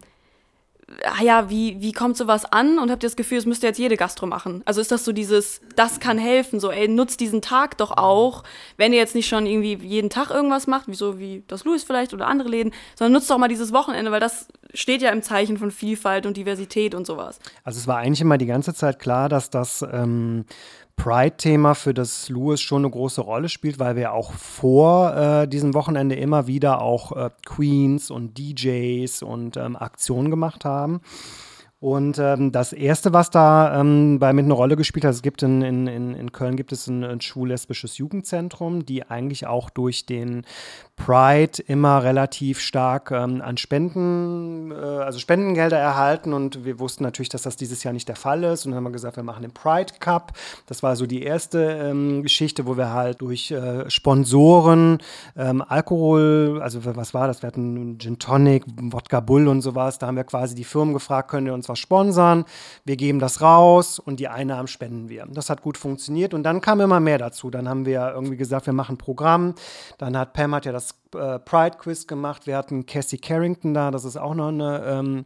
ja, wie, wie kommt sowas an und habt ihr das Gefühl, es müsste jetzt jede Gastro machen? Also ist das so dieses, das kann helfen, so, ey, nutzt diesen Tag doch auch, wenn ihr jetzt nicht schon irgendwie jeden Tag irgendwas macht, wie so wie das Louis vielleicht oder andere Läden, sondern nutzt doch mal dieses Wochenende, weil das steht ja im Zeichen von Vielfalt und Diversität und sowas. Also es war eigentlich immer die ganze Zeit klar, dass das ähm, Pride-Thema für das Lewis schon eine große Rolle spielt, weil wir auch vor äh, diesem Wochenende immer wieder auch äh, Queens und DJs und ähm, Aktionen gemacht haben. Und ähm, das erste, was da ähm, bei mit eine Rolle gespielt hat, es gibt in, in, in Köln gibt es ein, ein schwul-lesbisches Jugendzentrum, die eigentlich auch durch den Pride immer relativ stark ähm, an Spenden, äh, also Spendengelder erhalten und wir wussten natürlich, dass das dieses Jahr nicht der Fall ist und dann haben wir gesagt, wir machen den Pride Cup. Das war so die erste ähm, Geschichte, wo wir halt durch äh, Sponsoren ähm, Alkohol, also was war das? Wir hatten Gin Tonic, Wodka Bull und sowas. Da haben wir quasi die Firmen gefragt, können wir uns was sponsern? Wir geben das raus und die Einnahmen spenden wir. Das hat gut funktioniert und dann kam immer mehr dazu. Dann haben wir irgendwie gesagt, wir machen ein Programm. Dann hat Pam hat ja das äh, Pride Quiz gemacht. Wir hatten Cassie Carrington da, das ist auch noch eine ähm,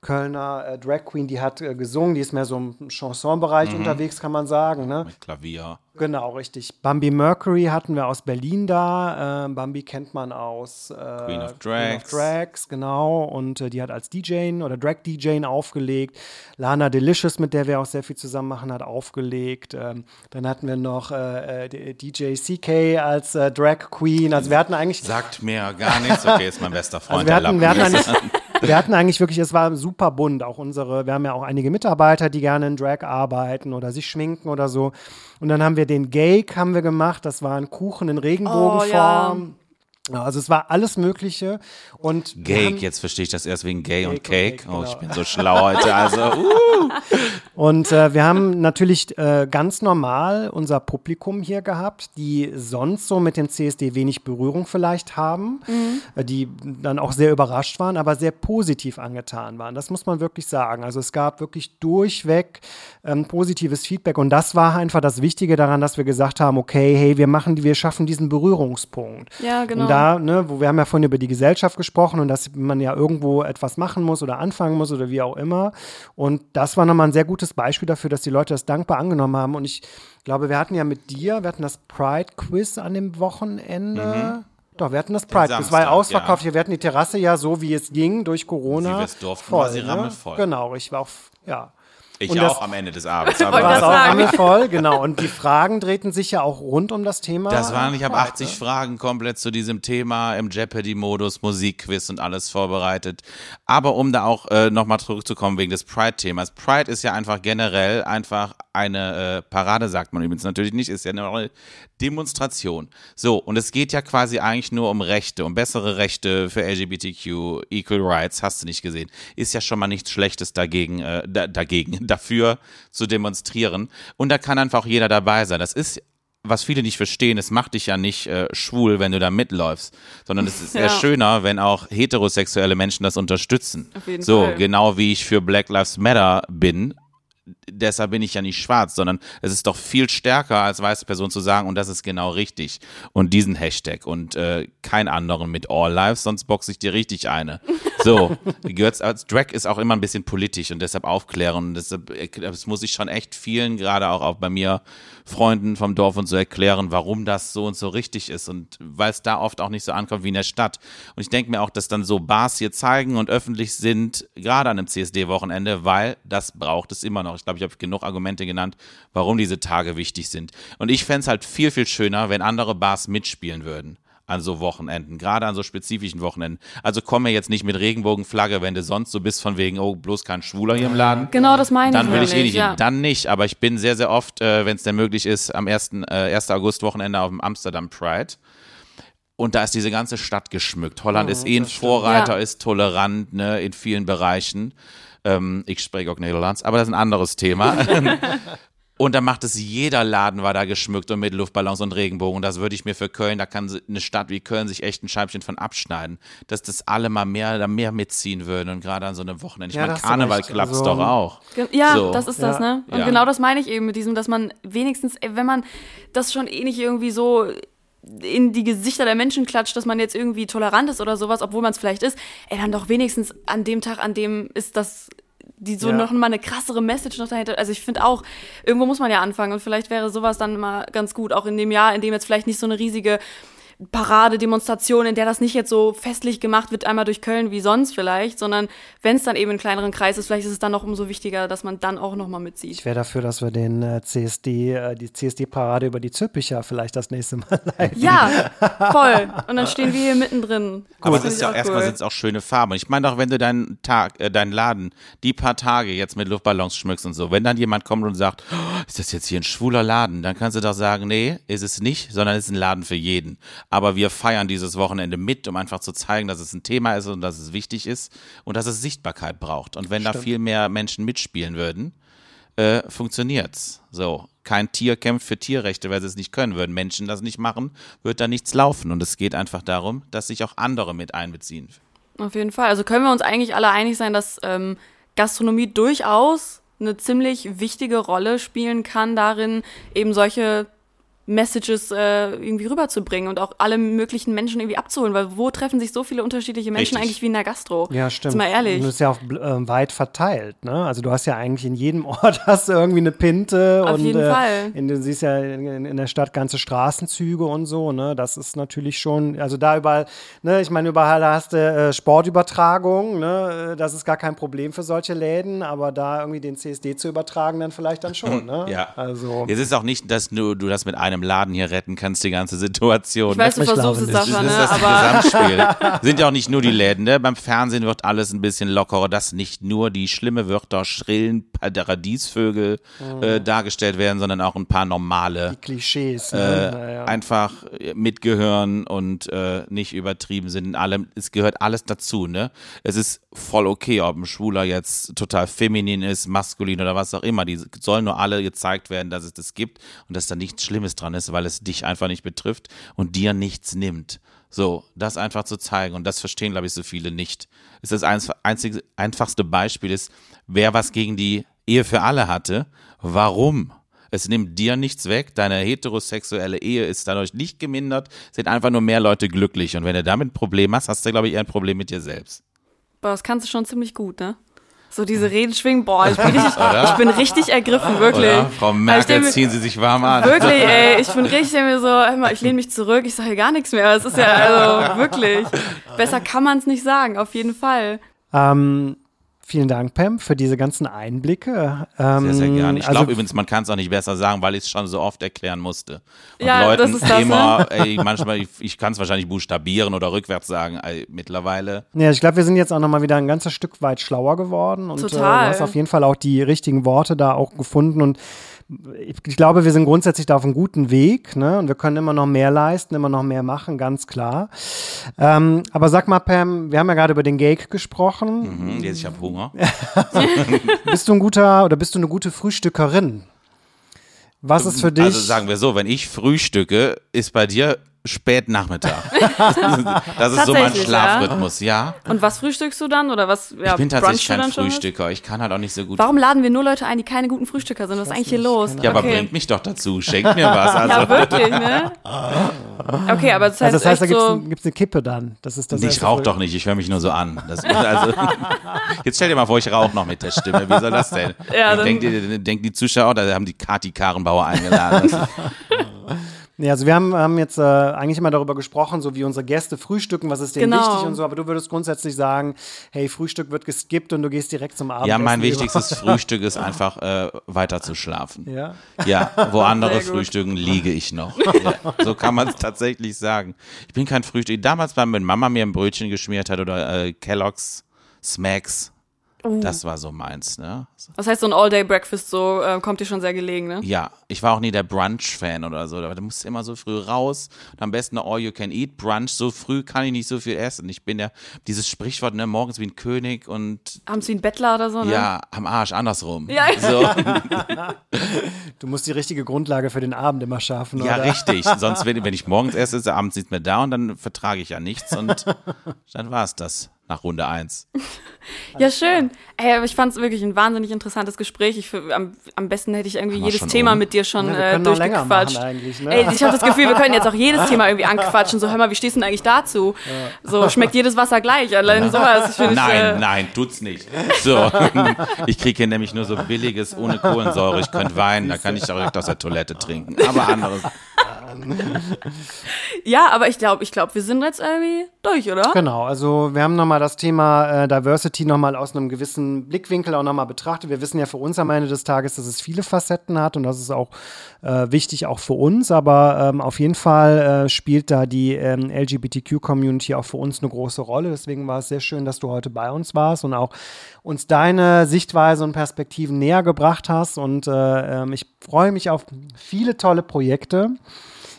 Kölner äh, Drag Queen, die hat äh, gesungen, die ist mehr so im Chansonbereich mhm. unterwegs, kann man sagen. Ne? Mit Klavier. Genau, richtig. Bambi Mercury hatten wir aus Berlin da. Ähm, Bambi kennt man aus äh, Queen of Drags. Queen of Drags, genau. Und äh, die hat als DJ oder Drag DJ aufgelegt. Lana Delicious, mit der wir auch sehr viel zusammen machen, hat aufgelegt. Ähm, dann hatten wir noch äh, DJ CK als Drag Queen. Also wir hatten eigentlich. Sag sagt mir gar nichts. Okay, ist mein bester Freund. Also wir, hatten, wir, hatten wir, hatten, eigentlich wirklich, es war super bunt. Auch unsere, wir haben ja auch einige Mitarbeiter, die gerne in Drag arbeiten oder sich schminken oder so. Und dann haben wir den Gake haben wir gemacht. Das war ein Kuchen in Regenbogenform. Oh, ja. Also es war alles Mögliche und Cake, haben- jetzt verstehe ich das erst wegen Gay und Cake Cake. und Oh, Cake, ich genau. bin so schlau heute. Also, uh. Und äh, wir haben natürlich äh, ganz normal unser Publikum hier gehabt, die sonst so mit dem CSD wenig Berührung vielleicht haben, äh, die dann auch sehr überrascht waren, aber sehr positiv angetan waren. Das muss man wirklich sagen. Also es gab wirklich durchweg ähm, positives Feedback und das war einfach das Wichtige daran, dass wir gesagt haben, okay, hey, wir machen, wir schaffen diesen Berührungspunkt. Ja, genau. Und da, ne, wo wir haben ja vorhin über die Gesellschaft gesprochen und dass man ja irgendwo etwas machen muss oder anfangen muss oder wie auch immer. Und das war nochmal ein sehr gutes Beispiel dafür, dass die Leute das dankbar angenommen haben. Und ich glaube, wir hatten ja mit dir, wir hatten das Pride-Quiz an dem Wochenende. Doch, wir hatten das Pride. Das war ja Samstag, ausverkauft. ja. Wir hatten die Terrasse ja so, wie es ging, durch Corona. Es durften, war sie rammelvoll. Genau, ich war auch, ja. Ich Und auch das- am Ende des Abends. Aber War es auch rammelvoll, genau. Und die Fragen drehten sich ja auch rund um das Thema. das waren, ich habe Pride, 80 ne? Fragen komplett zu diesem Thema im Jeopardy-Modus, Musikquiz und alles vorbereitet. Aber um da auch äh, nochmal zurückzukommen wegen des Pride-Themas. Pride ist ja einfach generell einfach eine äh, Parade, sagt man übrigens natürlich nicht, ist ja eine Demonstration. So, und es geht ja quasi eigentlich nur um Rechte, um bessere Rechte für LGBTQ, Equal Rights, hast du nicht gesehen. Ist ja schon mal nichts Schlechtes dagegen, äh, da, dagegen, dafür zu demonstrieren. Und da kann einfach auch jeder dabei sein. Das ist was viele nicht verstehen, es macht dich ja nicht äh, schwul, wenn du da mitläufst, sondern es ist eher Ja. schöner, wenn auch heterosexuelle Menschen das unterstützen. Auf jeden so, Fall. genau wie ich für Black Lives Matter bin, deshalb bin ich ja nicht schwarz, sondern es ist doch viel stärker als weiße Person zu sagen und das ist genau richtig. Und diesen Hashtag und äh, kein anderen mit All Lives, sonst boxe ich dir richtig eine. So, gehört's als Drag ist auch immer ein bisschen politisch und deshalb aufklären. Und deshalb, das muss ich schon echt vielen, gerade auch, auch bei mir Freunden vom Dorf und so erklären, warum das so und so richtig ist. Und weil es da oft auch nicht so ankommt wie in der Stadt. Und ich denke mir auch, dass dann so Bars hier zeigen und öffentlich sind, gerade an einem CSD-Wochenende, weil das braucht es immer noch. Ich glaube, ich habe genug Argumente genannt, warum diese Tage wichtig sind. Und ich fände es halt viel, viel schöner, wenn andere Bars mitspielen würden an so Wochenenden, gerade an so spezifischen Wochenenden. Also komm mir jetzt nicht mit Regenbogenflagge, wenn du sonst so bist von wegen, oh, bloß kein Schwuler hier im Laden. Genau, das meine Dann ich will ich eh nicht ja. Dann nicht, aber ich bin sehr, sehr oft, äh, wenn es denn möglich ist, am 1. Äh, 1. August-Wochenende auf dem Amsterdam Pride. Und da ist diese ganze Stadt geschmückt. Holland ist eh ein Vorreiter, Ja. ist tolerant ne, in vielen Bereichen. Ähm, ich spreche auch Niederlands, aber das ist ein anderes Thema. Und da macht es jeder Laden war da geschmückt und mit Luftballons und Regenbogen. Das würde ich mir für Köln, da kann eine Stadt wie Köln sich echt ein Scheibchen von abschneiden, dass das alle mal mehr, da mehr mitziehen würden und gerade an so einem Wochenende. Ich Ja, da meine, Karneval recht. klappt's Also, doch auch. Ja, So. das ist das, Ja. ne? Und Ja. genau das meine ich eben mit diesem, dass man wenigstens, wenn man das schon eh nicht irgendwie so in die Gesichter der Menschen klatscht, dass man jetzt irgendwie tolerant ist oder sowas, obwohl man es vielleicht ist, ey, dann doch wenigstens an dem Tag, an dem ist das die so Ja. noch mal eine krassere Message noch dahinter. Also ich finde auch, irgendwo muss man ja anfangen und vielleicht wäre sowas dann mal ganz gut, auch in dem Jahr, in dem jetzt vielleicht nicht so eine riesige Parade, Demonstration, in der das nicht jetzt so festlich gemacht wird, einmal durch Köln wie sonst vielleicht, sondern wenn es dann eben in kleineren Kreis ist, vielleicht ist es dann noch umso wichtiger, dass man dann auch noch mal mitzieht. Ich wäre dafür, dass wir den äh, CSD, äh, die CSD-Parade über die Züppicher vielleicht das nächste Mal leiten. Ja, voll. Und dann stehen wir hier mittendrin. Aber Das es ist ja ich auch erstmal cool. sind es auch schöne Farben. Und ich meine auch, wenn du deinen Tag, äh, deinen Laden, die paar Tage jetzt mit Luftballons schmückst und so, wenn dann jemand kommt und sagt, oh, ist das jetzt hier ein schwuler Laden, dann kannst du doch sagen, nee, ist es nicht, sondern es ist ein Laden für jeden. Aber wir feiern dieses Wochenende mit, um einfach zu zeigen, dass es ein Thema ist und dass es wichtig ist und dass es Sichtbarkeit braucht. Und wenn da viel mehr Menschen mitspielen würden, äh, funktioniert's. So. Kein Tier kämpft für Tierrechte, weil sie es nicht können. Würden Menschen das nicht machen, wird da nichts laufen. Und es geht einfach darum, dass sich auch andere mit einbeziehen. Auf jeden Fall. Also können wir uns eigentlich alle einig sein, dass ähm, Gastronomie durchaus eine ziemlich wichtige Rolle spielen kann, darin eben solche Messages äh, irgendwie rüberzubringen und auch alle möglichen Menschen irgendwie abzuholen, weil wo treffen sich so viele unterschiedliche Menschen Richtig. eigentlich wie in der Gastro? Ja, stimmt. Jetzt mal ehrlich. Und das ist ja auch äh, weit verteilt. Ne? Also du hast ja eigentlich in jedem Ort hast du irgendwie eine Pinte. Auf und, jeden äh, Fall. In, du siehst ja in, in der Stadt ganze Straßenzüge und so. Ne? Das ist natürlich schon, also da überall, ne? ich meine, überall hast du äh, Sportübertragung. Ne? Äh, Das ist gar kein Problem für solche Läden, aber da irgendwie den CSD zu übertragen, dann vielleicht dann schon. Ne? Ja. Also, Es ist auch nicht, dass du, du das mit einem im Laden hier retten kannst, die ganze Situation. Ich weiß, du Ich versuchst es, nicht. Sascha, Das ne? ist das Aber Gesamtspiel. Sind ja auch nicht nur die Läden, ne? Beim Fernsehen wird alles ein bisschen lockerer, dass nicht nur die schlimme Wörter, schrillen Paradiesvögel äh, dargestellt werden, sondern auch ein paar normale. Klischees. Äh, Ne? Naja. einfach mitgehören und äh, nicht übertrieben sind in allem. Es gehört alles dazu, ne? Es ist voll okay, ob ein Schwuler jetzt total feminin ist, maskulin oder was auch immer. Die sollen nur alle gezeigt werden, dass es das gibt und dass da nichts Schlimmes dran ist, weil es dich einfach nicht betrifft und dir nichts nimmt. So, das einfach zu zeigen und das verstehen, glaube ich, so viele nicht. Es ist das einzige, einfachste Beispiel ist, wer was gegen die Ehe für alle hatte, warum? Es nimmt dir nichts weg, deine heterosexuelle Ehe ist dadurch nicht gemindert, sind einfach nur mehr Leute glücklich. Und wenn du damit ein Problem hast, hast du, glaube ich, eher ein Problem mit dir selbst. boah, das kannst du schon ziemlich gut, ne? So diese Reden schwingen, boah, ich bin richtig, ich bin richtig ergriffen, wirklich. Oder? Frau Also ich Merkel, mir- ziehen Sie sich warm an. Wirklich, ey, ich bin richtig mir so, hör mal, ich lehne mich zurück, ich sage gar nichts mehr. Es ist ja, also wirklich, besser kann man es nicht sagen, auf jeden Fall. Ähm, vielen Dank, Pam, für diese ganzen Einblicke. Ähm, Sehr, sehr gerne. Ich also, glaube übrigens, man kann es auch nicht besser sagen, weil ich es schon so oft erklären musste. Und Ja, Leuten das ist das, immer, ey, manchmal, ich, ich kann es wahrscheinlich buchstabieren oder rückwärts sagen, ey, mittlerweile. Ja, ich glaube, wir sind jetzt auch nochmal wieder ein ganzes Stück weit schlauer geworden und Äh, Total. du hast auf jeden Fall auch die richtigen Worte da auch gefunden und ich, glaube, wir sind grundsätzlich da auf einem guten Weg, ne? Und wir können immer noch mehr leisten, immer noch mehr machen, ganz klar. Ähm, aber sag mal, Pam, wir haben ja gerade über den Gag gesprochen. Mhm, jetzt ich habe Hunger. Bist du ein guter oder bist du eine gute Frühstückerin? Was ist für dich? Also sagen wir so, wenn ich frühstücke, ist bei dir spät Nachmittag. das ist so mein Schlafrhythmus, ja. Und was frühstückst du dann oder was? Ja, Ich bin tatsächlich kein? Frühstücker. Ich kann halt auch nicht so gut. Warum laden wir nur Leute ein, die keine guten Frühstücker sind? Was ist eigentlich hier los? Ja, aber okay. bringt mich doch dazu. Schenkt mir was. Also, Ja, wirklich, ne? Okay, aber das heißt, also das heißt, da echt gibt es so, gibt's eine Kippe dann. Das ist das ich rauche doch nicht, ich höre mich nur so an. Das, also, jetzt stell dir mal vor, ich rauche noch mit der Stimme. Wie soll das denn? Ja, dann- denkt, die, denken die Zuschauer, da haben die Kati Karenbauer eingeladen. Ja, also wir haben, haben jetzt äh, eigentlich immer darüber gesprochen, so wie unsere Gäste frühstücken, was ist denen Genau. wichtig und so, aber du würdest grundsätzlich sagen, hey, Frühstück wird geskippt und du gehst direkt zum Abendessen. ja, mein über. wichtigstes Frühstück ist einfach äh, weiter zu schlafen. Ja. Ja, wo andere frühstücken, liege ich noch. Ja, so kann man es tatsächlich sagen. Ich bin kein Frühstück. Damals, wenn meine Mama mir ein Brötchen geschmiert hat oder äh, Kellogg's, Smacks, Oh. das war so meins. Ne? das heißt, so ein All-Day-Breakfast so äh, kommt dir schon sehr gelegen, ne? Ja, ich war auch nie der Brunch-Fan oder so. Da musst du immer so früh raus und am besten All You Can Eat Brunch. So früh kann ich nicht so viel essen. Ich bin ja, dieses Sprichwort, ne, morgens wie ein König und Abends wie ein Bettler oder so, ne? ja, am Arsch, andersrum. Ja. So, Du musst die richtige Grundlage für den Abend immer schaffen, ja, oder? richtig. Sonst, wenn, wenn ich morgens esse, ist er abends nicht mehr da und dann vertrage ich ja nichts und dann war es das nach Runde eins. Ja, schön. Ey, aber ich fand es wirklich ein wahnsinnig interessantes Gespräch. Ich, am, am besten hätte ich irgendwie jedes Thema um? mit dir schon Ja, äh, durchgequatscht. ne? Ey, ich habe das Gefühl, wir können jetzt auch jedes Thema irgendwie anquatschen. So, hör mal, wie stehst du denn eigentlich dazu? So, schmeckt jedes Wasser gleich? Allein sowas. Ich Nein, äh, nein, tut's nicht. So, ich kriege hier nämlich nur so billiges ohne Kohlensäure. Ich könnte weinen, da kann ich direkt aus der Toilette trinken. Aber anderes. Ja, aber ich glaube, ich glaube, wir sind jetzt irgendwie durch, oder? Genau, also wir haben nochmal das Thema äh, Diversity nochmal aus einem gewissen Blickwinkel auch nochmal betrachtet. Wir wissen ja für uns am Ende des Tages, dass es viele Facetten hat und das ist auch äh, wichtig, auch für uns. Aber ähm, auf jeden Fall äh, spielt da die ähm, LGBTQ-Community auch für uns eine große Rolle. Deswegen war es sehr schön, dass du heute bei uns warst und auch uns deine Sichtweise und Perspektiven näher gebracht hast. Und äh, ähm, ich freue mich auf viele tolle Projekte.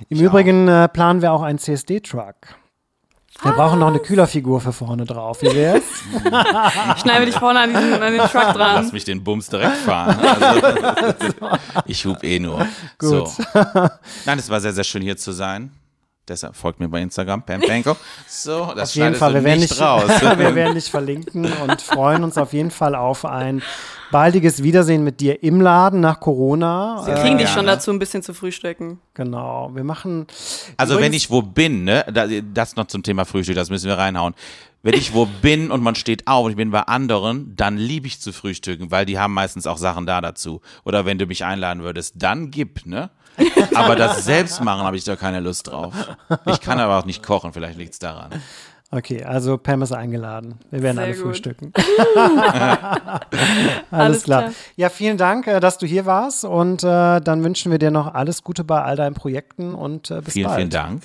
Im Übrigen äh, planen wir auch einen CSD-Truck. Wir brauchen noch eine Kühlerfigur für vorne drauf. Wie wär's? Schneide dich vorne an, diesen, an den Truck Lass dran. mich den Bums direkt fahren. Also, ich hub eh nur. So. Nein, es war sehr, sehr schön hier zu sein. Deshalb folgt mir bei Instagram, Pam Panko. So, das Auf jeden Fall, wir werden, nicht raus. wir werden dich verlinken und freuen uns auf jeden Fall auf ein baldiges Wiedersehen mit dir im Laden nach Corona. Wir Äh, kriegen dich gerne. schon dazu, ein bisschen zu frühstücken. genau, wir machen. Also wenn ich wo bin, ne, da- das noch zum Thema Frühstück, das müssen wir reinhauen. Wenn ich wo bin und man steht auf und ich bin bei anderen, dann liebe ich zu frühstücken, weil die haben meistens auch Sachen da dazu. Oder wenn du mich einladen würdest, dann gib, ne? Aber das selbst machen habe ich da keine Lust drauf. Ich kann aber auch nicht kochen, vielleicht liegt's daran. Okay, also Pam ist eingeladen. Wir werden Sehr alle gut. frühstücken. Alles, Alles klar. klar. Ja, vielen Dank, äh, dass du hier warst und äh, dann wünschen wir dir noch alles Gute bei all deinen Projekten und äh, bis Vielen, bald. vielen Dank.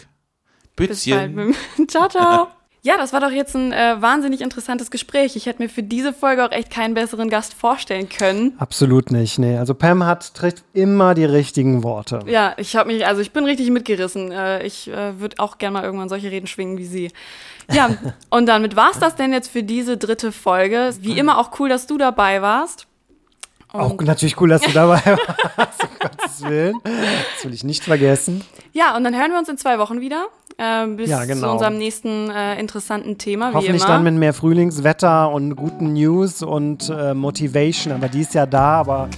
Bis bald. Bützchen. Ciao, ciao. Ja, das war doch jetzt ein äh, wahnsinnig interessantes Gespräch. Ich hätte mir für diese Folge auch echt keinen besseren Gast vorstellen können. Absolut nicht, nee. Also Pam hat trifft immer die richtigen Worte. Ja, ich habe mich, also ich bin richtig mitgerissen. Äh, ich äh, würde auch gerne mal irgendwann solche Reden schwingen wie sie. Ja, und damit war's das denn jetzt für diese dritte Folge. Wie immer auch cool, dass du dabei warst. Auch natürlich cool, dass du dabei warst, um Gottes Willen. Das will ich nicht vergessen. Ja, und dann hören wir uns in zwei Wochen wieder. Äh, bis Ja, genau. zu unserem nächsten äh, interessanten Thema, Hoffentlich dann mit mehr Frühlingswetter und guten News und äh, Motivation. Aber die ist ja da. Aber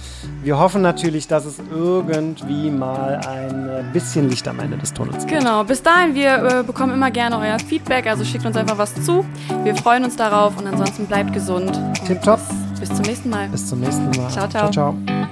wir hoffen natürlich, dass es irgendwie mal ein äh, bisschen Licht am Ende des Tunnels gibt. Genau, bis dahin, wir äh, bekommen immer gerne euer Feedback, also schickt uns einfach was zu. Wir freuen uns darauf und ansonsten bleibt gesund. Und Tipptopp. Bis, bis zum nächsten Mal. Bis zum nächsten Mal. Ciao, ciao. ciao. ciao.